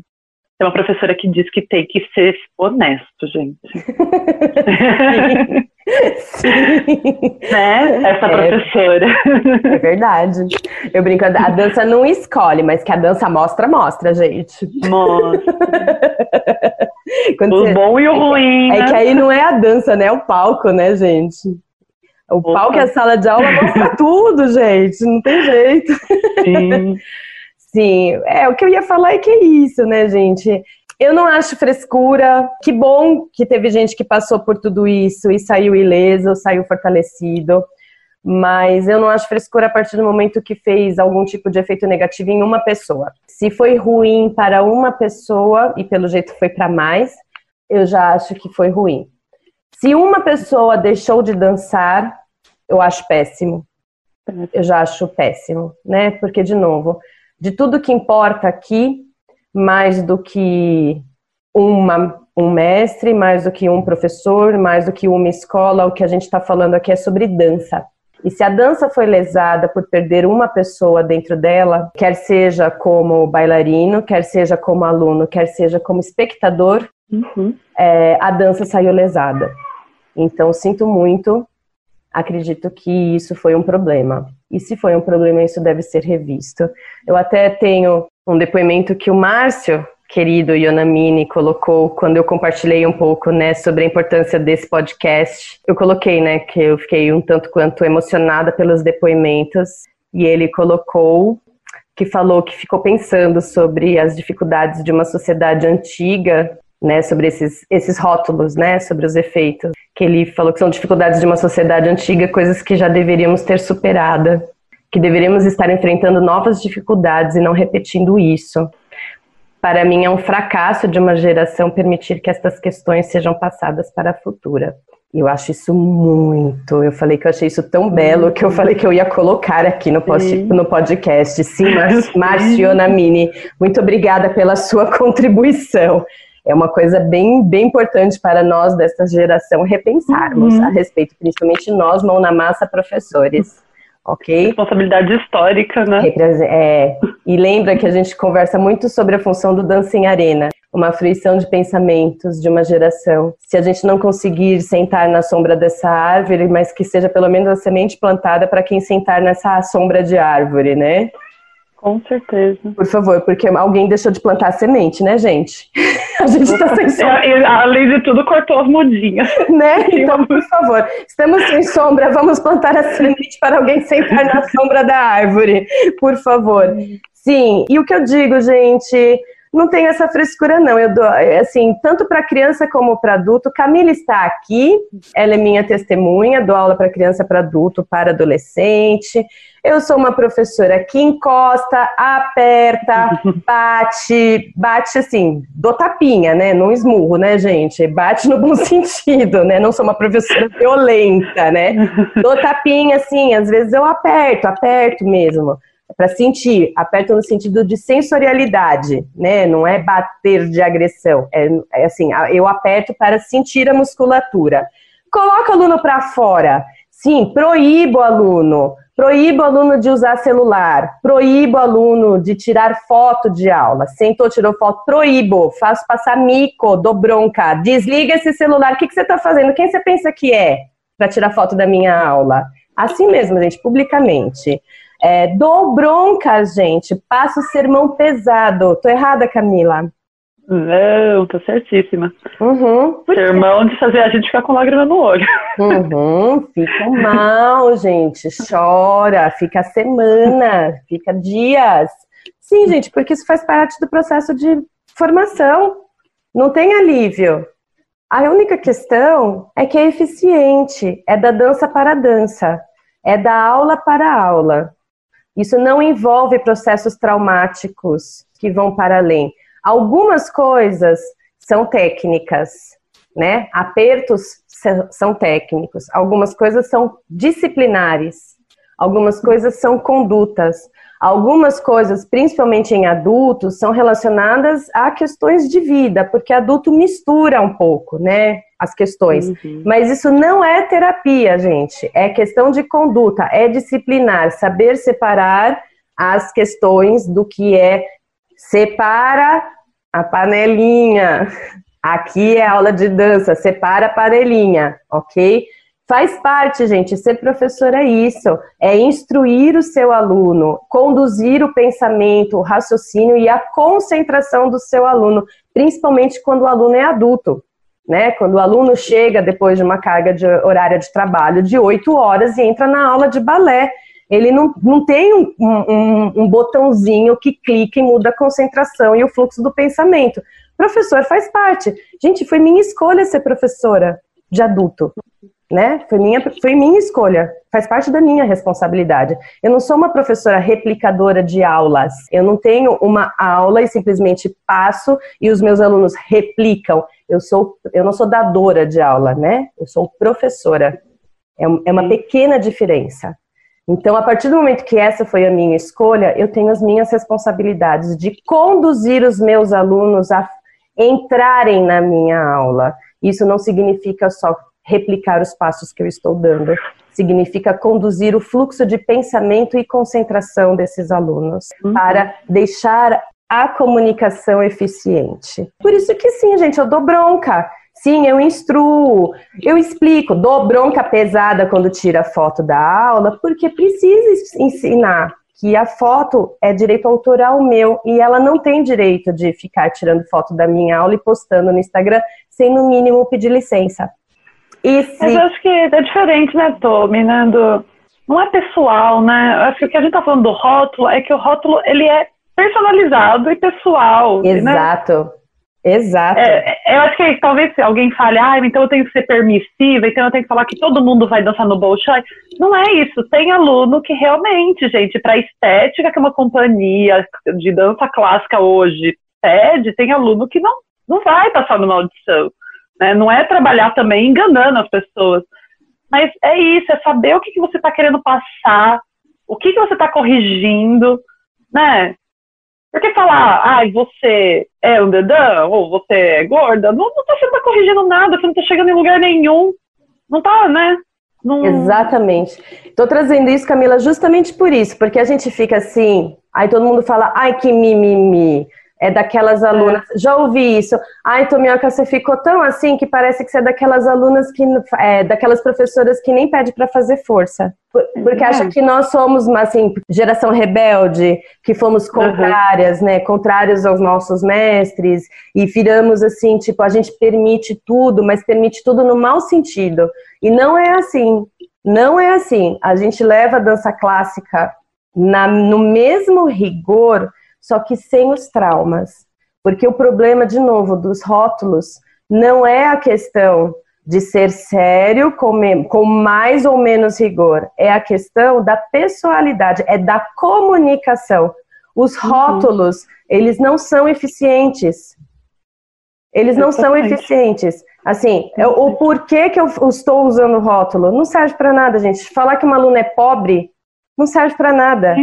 Tem uma professora que diz que tem que ser honesto, gente. Sim. né? Essa é, professora. É verdade. Eu brinco, a dança não escolhe, mas que a dança mostra, mostra, gente. Mostra. o você... bom e o é ruim. Que, né? É que aí não é a dança, né? É o palco, né, gente? O Opa. palco e a sala de aula mostra tudo, gente. Não tem jeito. Sim. Sim, é, o que eu ia falar é que é isso, né, gente? Eu não acho frescura. Que bom que teve gente que passou por tudo isso e saiu ileso, saiu fortalecido. Mas eu não acho frescura a partir do momento que fez algum tipo de efeito negativo em uma pessoa. Se foi ruim para uma pessoa, e pelo jeito foi para mais, eu já acho que foi ruim. Se uma pessoa deixou de dançar, eu acho péssimo. Eu já acho péssimo, né? Porque, de novo, de tudo que importa aqui, mais do que uma, um mestre, mais do que um professor, mais do que uma escola, o que a gente está falando aqui é sobre dança. E se a dança foi lesada por perder uma pessoa dentro dela, quer seja como bailarino, quer seja como aluno, quer seja como espectador, uhum. é, a dança saiu lesada. Então, sinto muito, acredito que isso foi um problema. E se foi um problema, isso deve ser revisto. Eu até tenho um depoimento que o Márcio, querido Yonamini, colocou quando eu compartilhei um pouco, né, sobre a importância desse podcast. Eu coloquei, né, que eu fiquei um tanto quanto emocionada pelos depoimentos, e ele colocou que falou que ficou pensando sobre as dificuldades de uma sociedade antiga né, sobre esses, esses rótulos, né, sobre os efeitos, que ele falou que são dificuldades de uma sociedade antiga, coisas que já deveríamos ter superado, que deveríamos estar enfrentando novas dificuldades e não repetindo isso. Para mim é um fracasso de uma geração permitir que estas questões sejam passadas para a futura. Eu acho isso muito. Eu falei que eu achei isso tão belo que eu falei que eu ia colocar aqui no, post, no podcast. Sim, Mar Namini, muito obrigada pela sua contribuição é uma coisa bem, bem importante para nós desta geração repensarmos uhum. a respeito, principalmente nós, mão na massa, professores. Ok? Responsabilidade histórica, né? É, e lembra que a gente conversa muito sobre a função do dança em arena, uma fruição de pensamentos de uma geração. Se a gente não conseguir sentar na sombra dessa árvore, mas que seja pelo menos a semente plantada para quem sentar nessa sombra de árvore, né? Com certeza. Por favor, porque alguém deixou de plantar a semente, né, gente? A gente está sem sombra. Além de tudo, cortou as mudinhas. Né? Então, por favor, estamos sem sombra, vamos plantar a semente para alguém sentar na sombra da árvore. Por favor. Sim, e o que eu digo, gente, não tem essa frescura, não. Eu dou, assim, tanto para criança como para adulto. Camila está aqui, ela é minha testemunha, dou aula para criança, para adulto, para adolescente. Eu sou uma professora que encosta, aperta, bate, bate assim, do tapinha, né? Não esmurro, né, gente? Bate no bom sentido, né? Não sou uma professora violenta, né? Do tapinha, assim, às vezes eu aperto, aperto mesmo para sentir, aperto no sentido de sensorialidade, né? Não é bater de agressão, é, é assim, eu aperto para sentir a musculatura. Coloca o aluno para fora. Sim, proíbo o aluno. Proíbo o aluno de usar celular. Proíbo o aluno de tirar foto de aula. Sentou, tirou foto. Proíbo. Faço passar mico, dou bronca. Desliga esse celular. O que, que você está fazendo? Quem você pensa que é para tirar foto da minha aula? Assim mesmo, gente, publicamente. É, dou bronca, gente. Passo sermão pesado. Tô errada, Camila? Não, tá certíssima. Uhum, Sermão de fazer a gente ficar com lágrima no olho. Uhum, fica mal, gente. Chora, fica semana, fica dias. Sim, gente, porque isso faz parte do processo de formação. Não tem alívio. A única questão é que é eficiente, é da dança para a dança, é da aula para a aula. Isso não envolve processos traumáticos que vão para além. Algumas coisas são técnicas, né? Apertos são técnicos, algumas coisas são disciplinares, algumas coisas são condutas, algumas coisas, principalmente em adultos, são relacionadas a questões de vida, porque adulto mistura um pouco, né? As questões. Uhum. Mas isso não é terapia, gente. É questão de conduta, é disciplinar, saber separar as questões do que é separa a panelinha. Aqui é aula de dança, separa a panelinha, ok? Faz parte, gente, ser professor é isso, é instruir o seu aluno, conduzir o pensamento, o raciocínio e a concentração do seu aluno, principalmente quando o aluno é adulto, né? Quando o aluno chega depois de uma carga de horária de trabalho de oito horas e entra na aula de balé, ele não, não tem um, um, um botãozinho que clica e muda a concentração e o fluxo do pensamento. Professor faz parte. Gente, foi minha escolha ser professora de adulto né? Foi minha, foi minha escolha, faz parte da minha responsabilidade. Eu não sou uma professora replicadora de aulas. Eu não tenho uma aula e simplesmente passo e os meus alunos replicam. Eu sou, eu não sou dadora de aula, né? Eu sou professora. É, é uma pequena diferença. Então, a partir do momento que essa foi a minha escolha, eu tenho as minhas responsabilidades de conduzir os meus alunos a entrarem na minha aula. Isso não significa só replicar os passos que eu estou dando. Significa conduzir o fluxo de pensamento e concentração desses alunos uhum. para deixar a comunicação eficiente. Por isso que sim, gente, eu dou bronca. Sim, eu instruo, eu explico, dou bronca pesada quando tira a foto da aula, porque precisa ensinar que a foto é direito autoral meu e ela não tem direito de ficar tirando foto da minha aula e postando no Instagram sem no mínimo pedir licença. E se... Mas eu acho que é diferente, né, Tommy, né, do... não é pessoal, né? Eu acho que o que a gente tá falando do rótulo é que o rótulo, ele é personalizado e pessoal. Né? Exato. Né? Exato. É, eu acho que talvez se alguém fale, ah, então eu tenho que ser permissiva, então eu tenho que falar que todo mundo vai dançar no Bolshoi. Não é isso. Tem aluno que realmente, gente, para estética que uma companhia de dança clássica hoje pede, tem aluno que não, não vai passar numa audição. Né? Não é trabalhar também enganando as pessoas. Mas é isso, é saber o que, que você está querendo passar, o que, que você está corrigindo, né? Porque falar, ai, ah, você é dedão, ou você é gorda, não, não tá, você não tá corrigindo nada, você não tá chegando em lugar nenhum. Não tá, né? Não... Exatamente. Tô trazendo isso, Camila, justamente por isso, porque a gente fica assim, aí todo mundo fala, ai, que mimimi é daquelas é. alunas. É. Já ouvi isso. Ai, Tomioca, você ficou tão assim que parece que você é daquelas alunas que. É, daquelas professoras que nem pede para fazer força. Porque é. acha que nós somos, assim, geração rebelde, que fomos contrárias, uhum. né? Contrários aos nossos mestres. E viramos assim, tipo, a gente permite tudo, mas permite tudo no mau sentido. E não é assim. Não é assim. A gente leva a dança clássica na, no mesmo rigor só que sem os traumas. Porque o problema, de novo, dos rótulos não é a questão de ser sério com, mais ou menos rigor, é a questão da pessoalidade, é da comunicação. Os uhum. rótulos, uhum. eles não são eficientes. Eles não são eficientes. Assim, eu, o porquê que eu estou usando rótulo não serve para nada, gente. Falar que uma aluna é pobre não serve para nada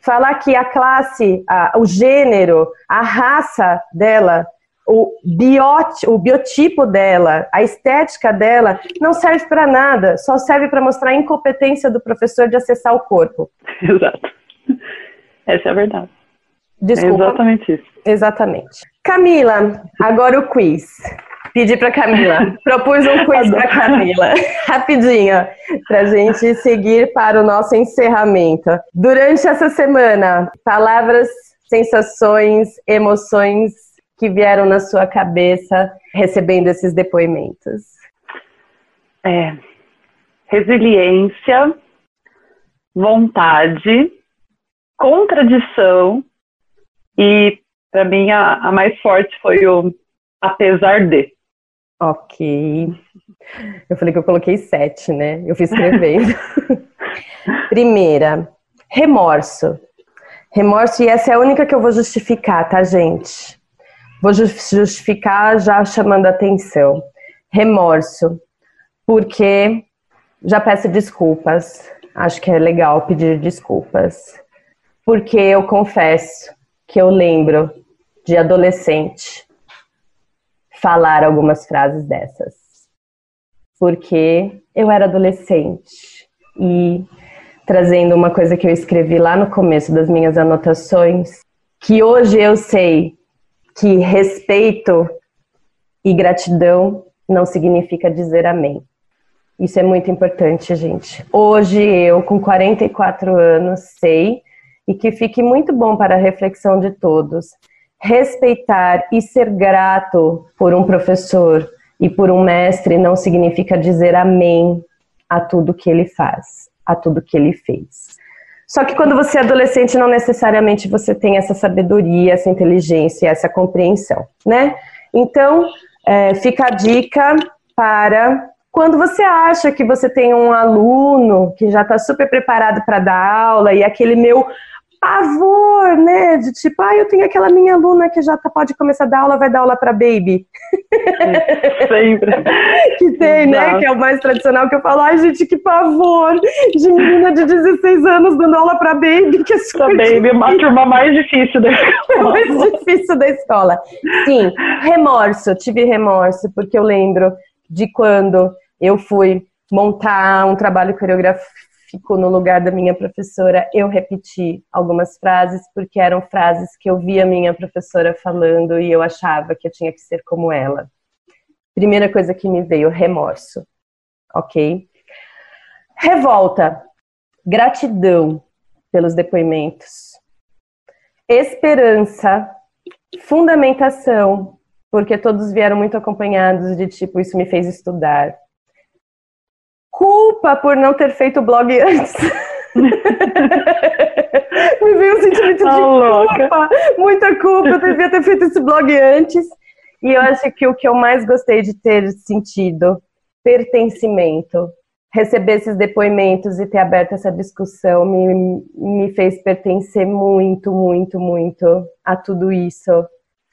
falar que a classe, a, o gênero, a raça dela, o, biot, o biotipo dela, a estética dela, não serve para nada, só serve para mostrar a incompetência do professor de acessar o corpo. Exato. Essa é a verdade. Desculpa. É exatamente isso. Exatamente. Camila, agora o quiz. Pedi para Camila. Propus um quiz para Camila. Rapidinho, para gente seguir para o nosso encerramento. Durante essa semana, palavras, sensações, emoções que vieram na sua cabeça recebendo esses depoimentos. É, resiliência, vontade, contradição e para mim a, a mais forte foi o apesar de. Ok. Eu falei que eu coloquei sete, né? Eu fui escrevendo. Primeira, remorso. Remorso, e essa é a única que eu vou justificar, tá, gente? Vou justificar já chamando atenção. Remorso, porque já peço desculpas. Acho que é legal pedir desculpas. Porque eu confesso que eu lembro de adolescente falar algumas frases dessas. Porque eu era adolescente e trazendo uma coisa que eu escrevi lá no começo das minhas anotações, que hoje eu sei que respeito e gratidão não significa dizer amém. Isso é muito importante, gente. Hoje eu, com 44 anos, sei e que fique muito bom para a reflexão de todos respeitar e ser grato por um professor e por um mestre não significa dizer amém a tudo que ele faz, a tudo que ele fez. Só que quando você é adolescente, não necessariamente você tem essa sabedoria, essa inteligência, essa compreensão, né? Então, é, fica a dica para quando você acha que você tem um aluno que já está super preparado para dar aula e aquele meu pavor, né? De tipo, ah, eu tenho aquela minha aluna que já tá, pode começar a dar aula, vai dar aula para baby. Sempre. que tem, Exato. né? Que é o mais tradicional que eu falo, ai, gente, que pavor de menina de 16 anos dando aula para baby, que é super pra baby, é uma turma mais difícil da escola. mais difícil da escola. Sim, remorso, tive remorso, porque eu lembro de quando eu fui montar um trabalho coreográfico ficou no lugar da minha professora, eu repeti algumas frases, porque eram frases que eu via minha professora falando e eu achava que eu tinha que ser como ela. Primeira coisa que me veio, remorso. Ok? Revolta, gratidão pelos depoimentos, esperança, fundamentação, porque todos vieram muito acompanhados de tipo, isso me fez estudar culpa por não ter feito o blog antes. Me veio um sentimento de oh, culpa, muita culpa, eu devia ter feito esse blog antes. E eu acho que o que eu mais gostei de ter sentido, pertencimento, receber esses depoimentos e ter aberto essa discussão me, me fez pertencer muito, muito, muito a tudo isso,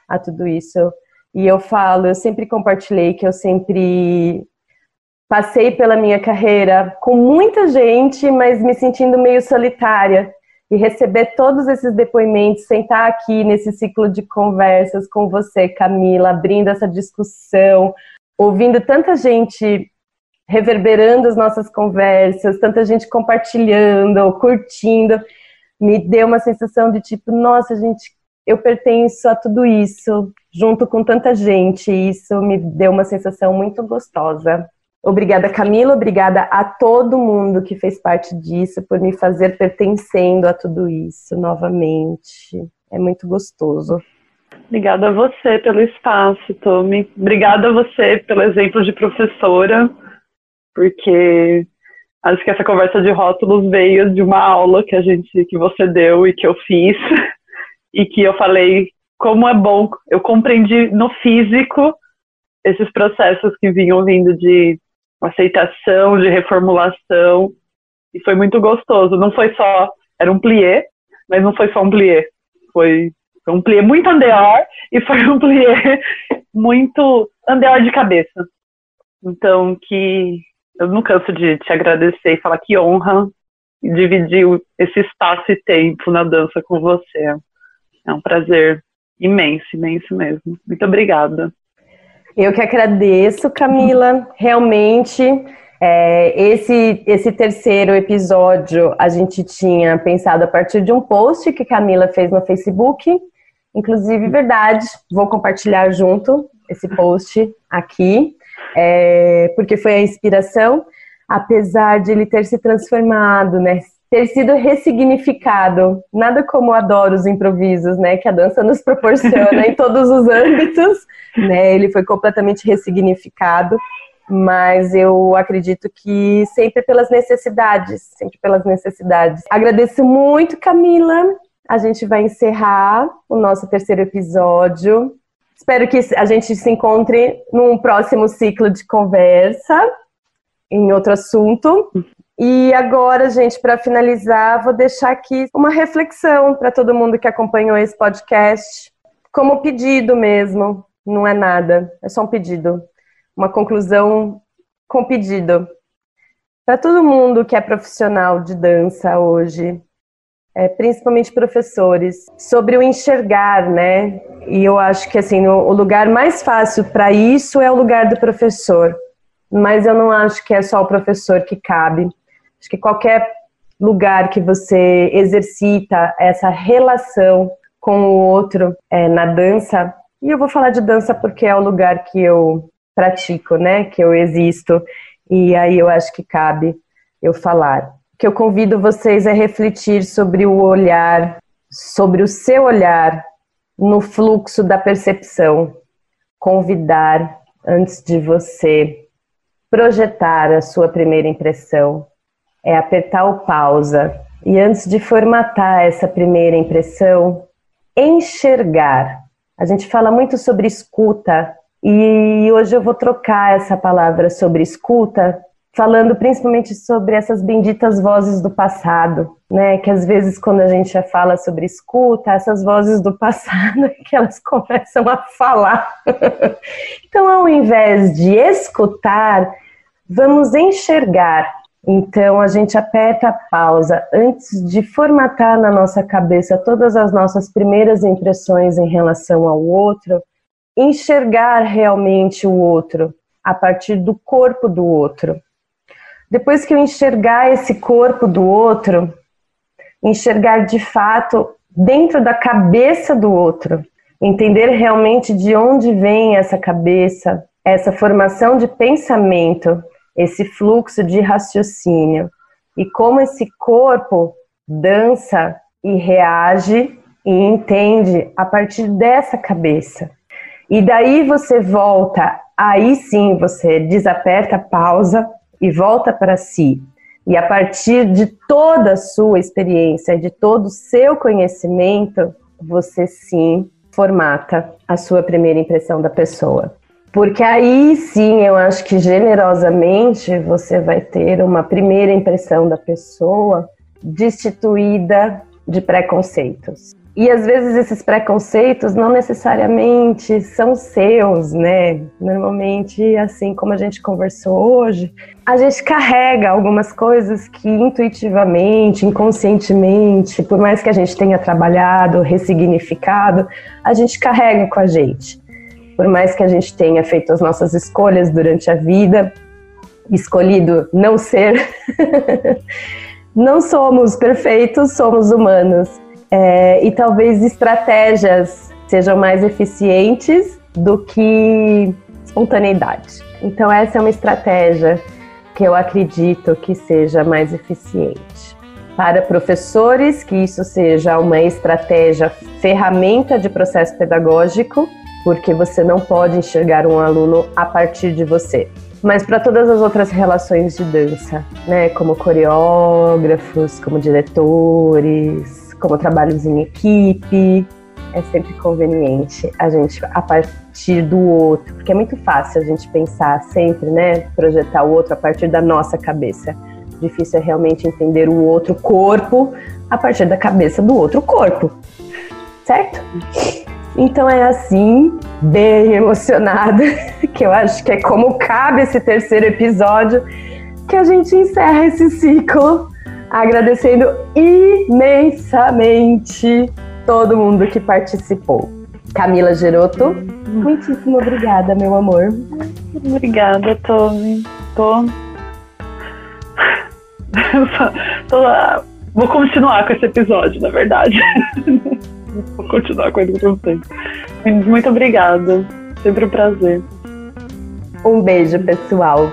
a tudo isso. E eu falo, eu sempre compartilhei que eu sempre Passei pela minha carreira com muita gente, mas me sentindo meio solitária. E receber todos esses depoimentos, sentar aqui nesse ciclo de conversas com você, Camila, abrindo essa discussão, ouvindo tanta gente reverberando as nossas conversas, tanta gente compartilhando, curtindo, me deu uma sensação de tipo, nossa, gente, eu pertenço a tudo isso, junto com tanta gente, e isso me deu uma sensação muito gostosa. Obrigada, Camila. Obrigada a todo mundo que fez parte disso, por me fazer pertencendo a tudo isso novamente. É muito gostoso. Obrigada a você pelo espaço, Tommy. Obrigada a você pelo exemplo de professora, porque acho que essa conversa de rótulos veio de uma aula que a gente, que você deu e que eu fiz, e que eu falei como é bom. Eu compreendi no físico esses processos que vinham vindo de aceitação, de reformulação, e foi muito gostoso. Não foi só, era um plié, mas não foi só um plié, foi, foi um plié muito andeor e foi um plié muito andeor de cabeça. Então, que eu não canso de te agradecer e falar que honra dividir esse espaço e tempo na dança com você. É um prazer imenso, imenso mesmo. Muito obrigada. Eu que agradeço, Camila. Realmente, é, esse, esse terceiro episódio a gente tinha pensado a partir de um post que Camila fez no Facebook. Inclusive, verdade, vou compartilhar junto esse post aqui, é, porque foi a inspiração, apesar de ele ter se transformado, né? Ter sido ressignificado. Nada como adoro os improvisos, né? Que a dança nos proporciona em todos os âmbitos, né? Ele foi completamente ressignificado mas eu acredito que sempre pelas necessidades, sempre pelas necessidades. Agradeço muito, Camila. A gente vai encerrar o nosso terceiro episódio. Espero que a gente se encontre num próximo ciclo de conversa em outro assunto. E agora, gente, para finalizar, vou deixar aqui uma reflexão para todo mundo que acompanhou esse podcast, como pedido mesmo, não é nada, é só um pedido, uma conclusão com pedido. Para todo mundo que é profissional de dança hoje, é, principalmente professores, sobre o enxergar, né? E eu acho que assim o, lugar mais fácil para isso é o lugar do professor. Mas eu não acho que é só o professor que cabe. Acho que qualquer lugar que você exercita essa relação com o outro é, na dança, e eu vou falar de dança porque é o lugar que eu pratico, né? Que eu existo, e aí eu acho que cabe eu falar que eu convido vocês a refletir sobre o olhar, sobre o seu olhar no fluxo da percepção. Convidar antes de você projetar a sua primeira impressão é apertar o pausa e antes de formatar essa primeira impressão, enxergar. A gente fala muito sobre escuta e hoje eu vou trocar essa palavra sobre escuta falando principalmente sobre essas benditas vozes do passado, né? Que às vezes quando a gente fala sobre escuta, essas vozes do passado é que elas começam a falar. então, ao invés de escutar, vamos enxergar. Então, a gente aperta a pausa. Antes de formatar na nossa cabeça todas as nossas primeiras impressões em relação ao outro, enxergar realmente o outro a partir do corpo do outro. Depois que eu enxergar esse corpo do outro, enxergar de fato dentro da cabeça do outro, entender realmente de onde vem essa cabeça, essa formação de pensamento, esse fluxo de raciocínio e como esse corpo dança e reage e entende a partir dessa cabeça. E daí você volta, aí sim você desaperta, pausa, e volta para si. E a partir de toda a sua experiência, de todo o seu conhecimento, você sim formata a sua primeira impressão da pessoa. Porque aí sim, eu acho que generosamente você vai ter uma primeira impressão da pessoa destituída de preconceitos. E às vezes esses preconceitos não necessariamente são seus, né? Normalmente, assim como a gente conversou hoje, a gente carrega algumas coisas que intuitivamente, inconscientemente, por mais que a gente tenha trabalhado, ressignificado, a gente carrega com a gente. Por mais que a gente tenha feito as nossas escolhas durante a vida, escolhido não ser, não somos perfeitos, somos humanos é, e talvez estratégias sejam mais eficientes do que espontaneidade. Então, essa é uma estratégia que eu acredito que seja mais eficiente. Para professores, que isso seja uma estratégia, ferramenta de processo pedagógico, porque você não pode enxergar um aluno a partir de você. Mas para todas as outras relações de dança, né, como coreógrafos, como diretores, como trabalhos em equipe, é sempre conveniente a gente, a partir do outro, porque é muito fácil a gente pensar sempre, né, projetar o outro a partir da nossa cabeça. Difícil é realmente entender o outro corpo a partir da cabeça do outro corpo, certo? Então é assim, bem emocionada, que eu acho que é como cabe esse terceiro episódio, que a gente encerra esse ciclo agradecendo imensamente todo mundo que participou. Camila Geroto, muitíssimo obrigada, meu amor. Obrigada, Tommy. Tô... Tô... Vou continuar com esse episódio, na verdade. Vou continuar com ele por um tempo. Muito obrigada. Sempre um prazer. Um beijo, pessoal.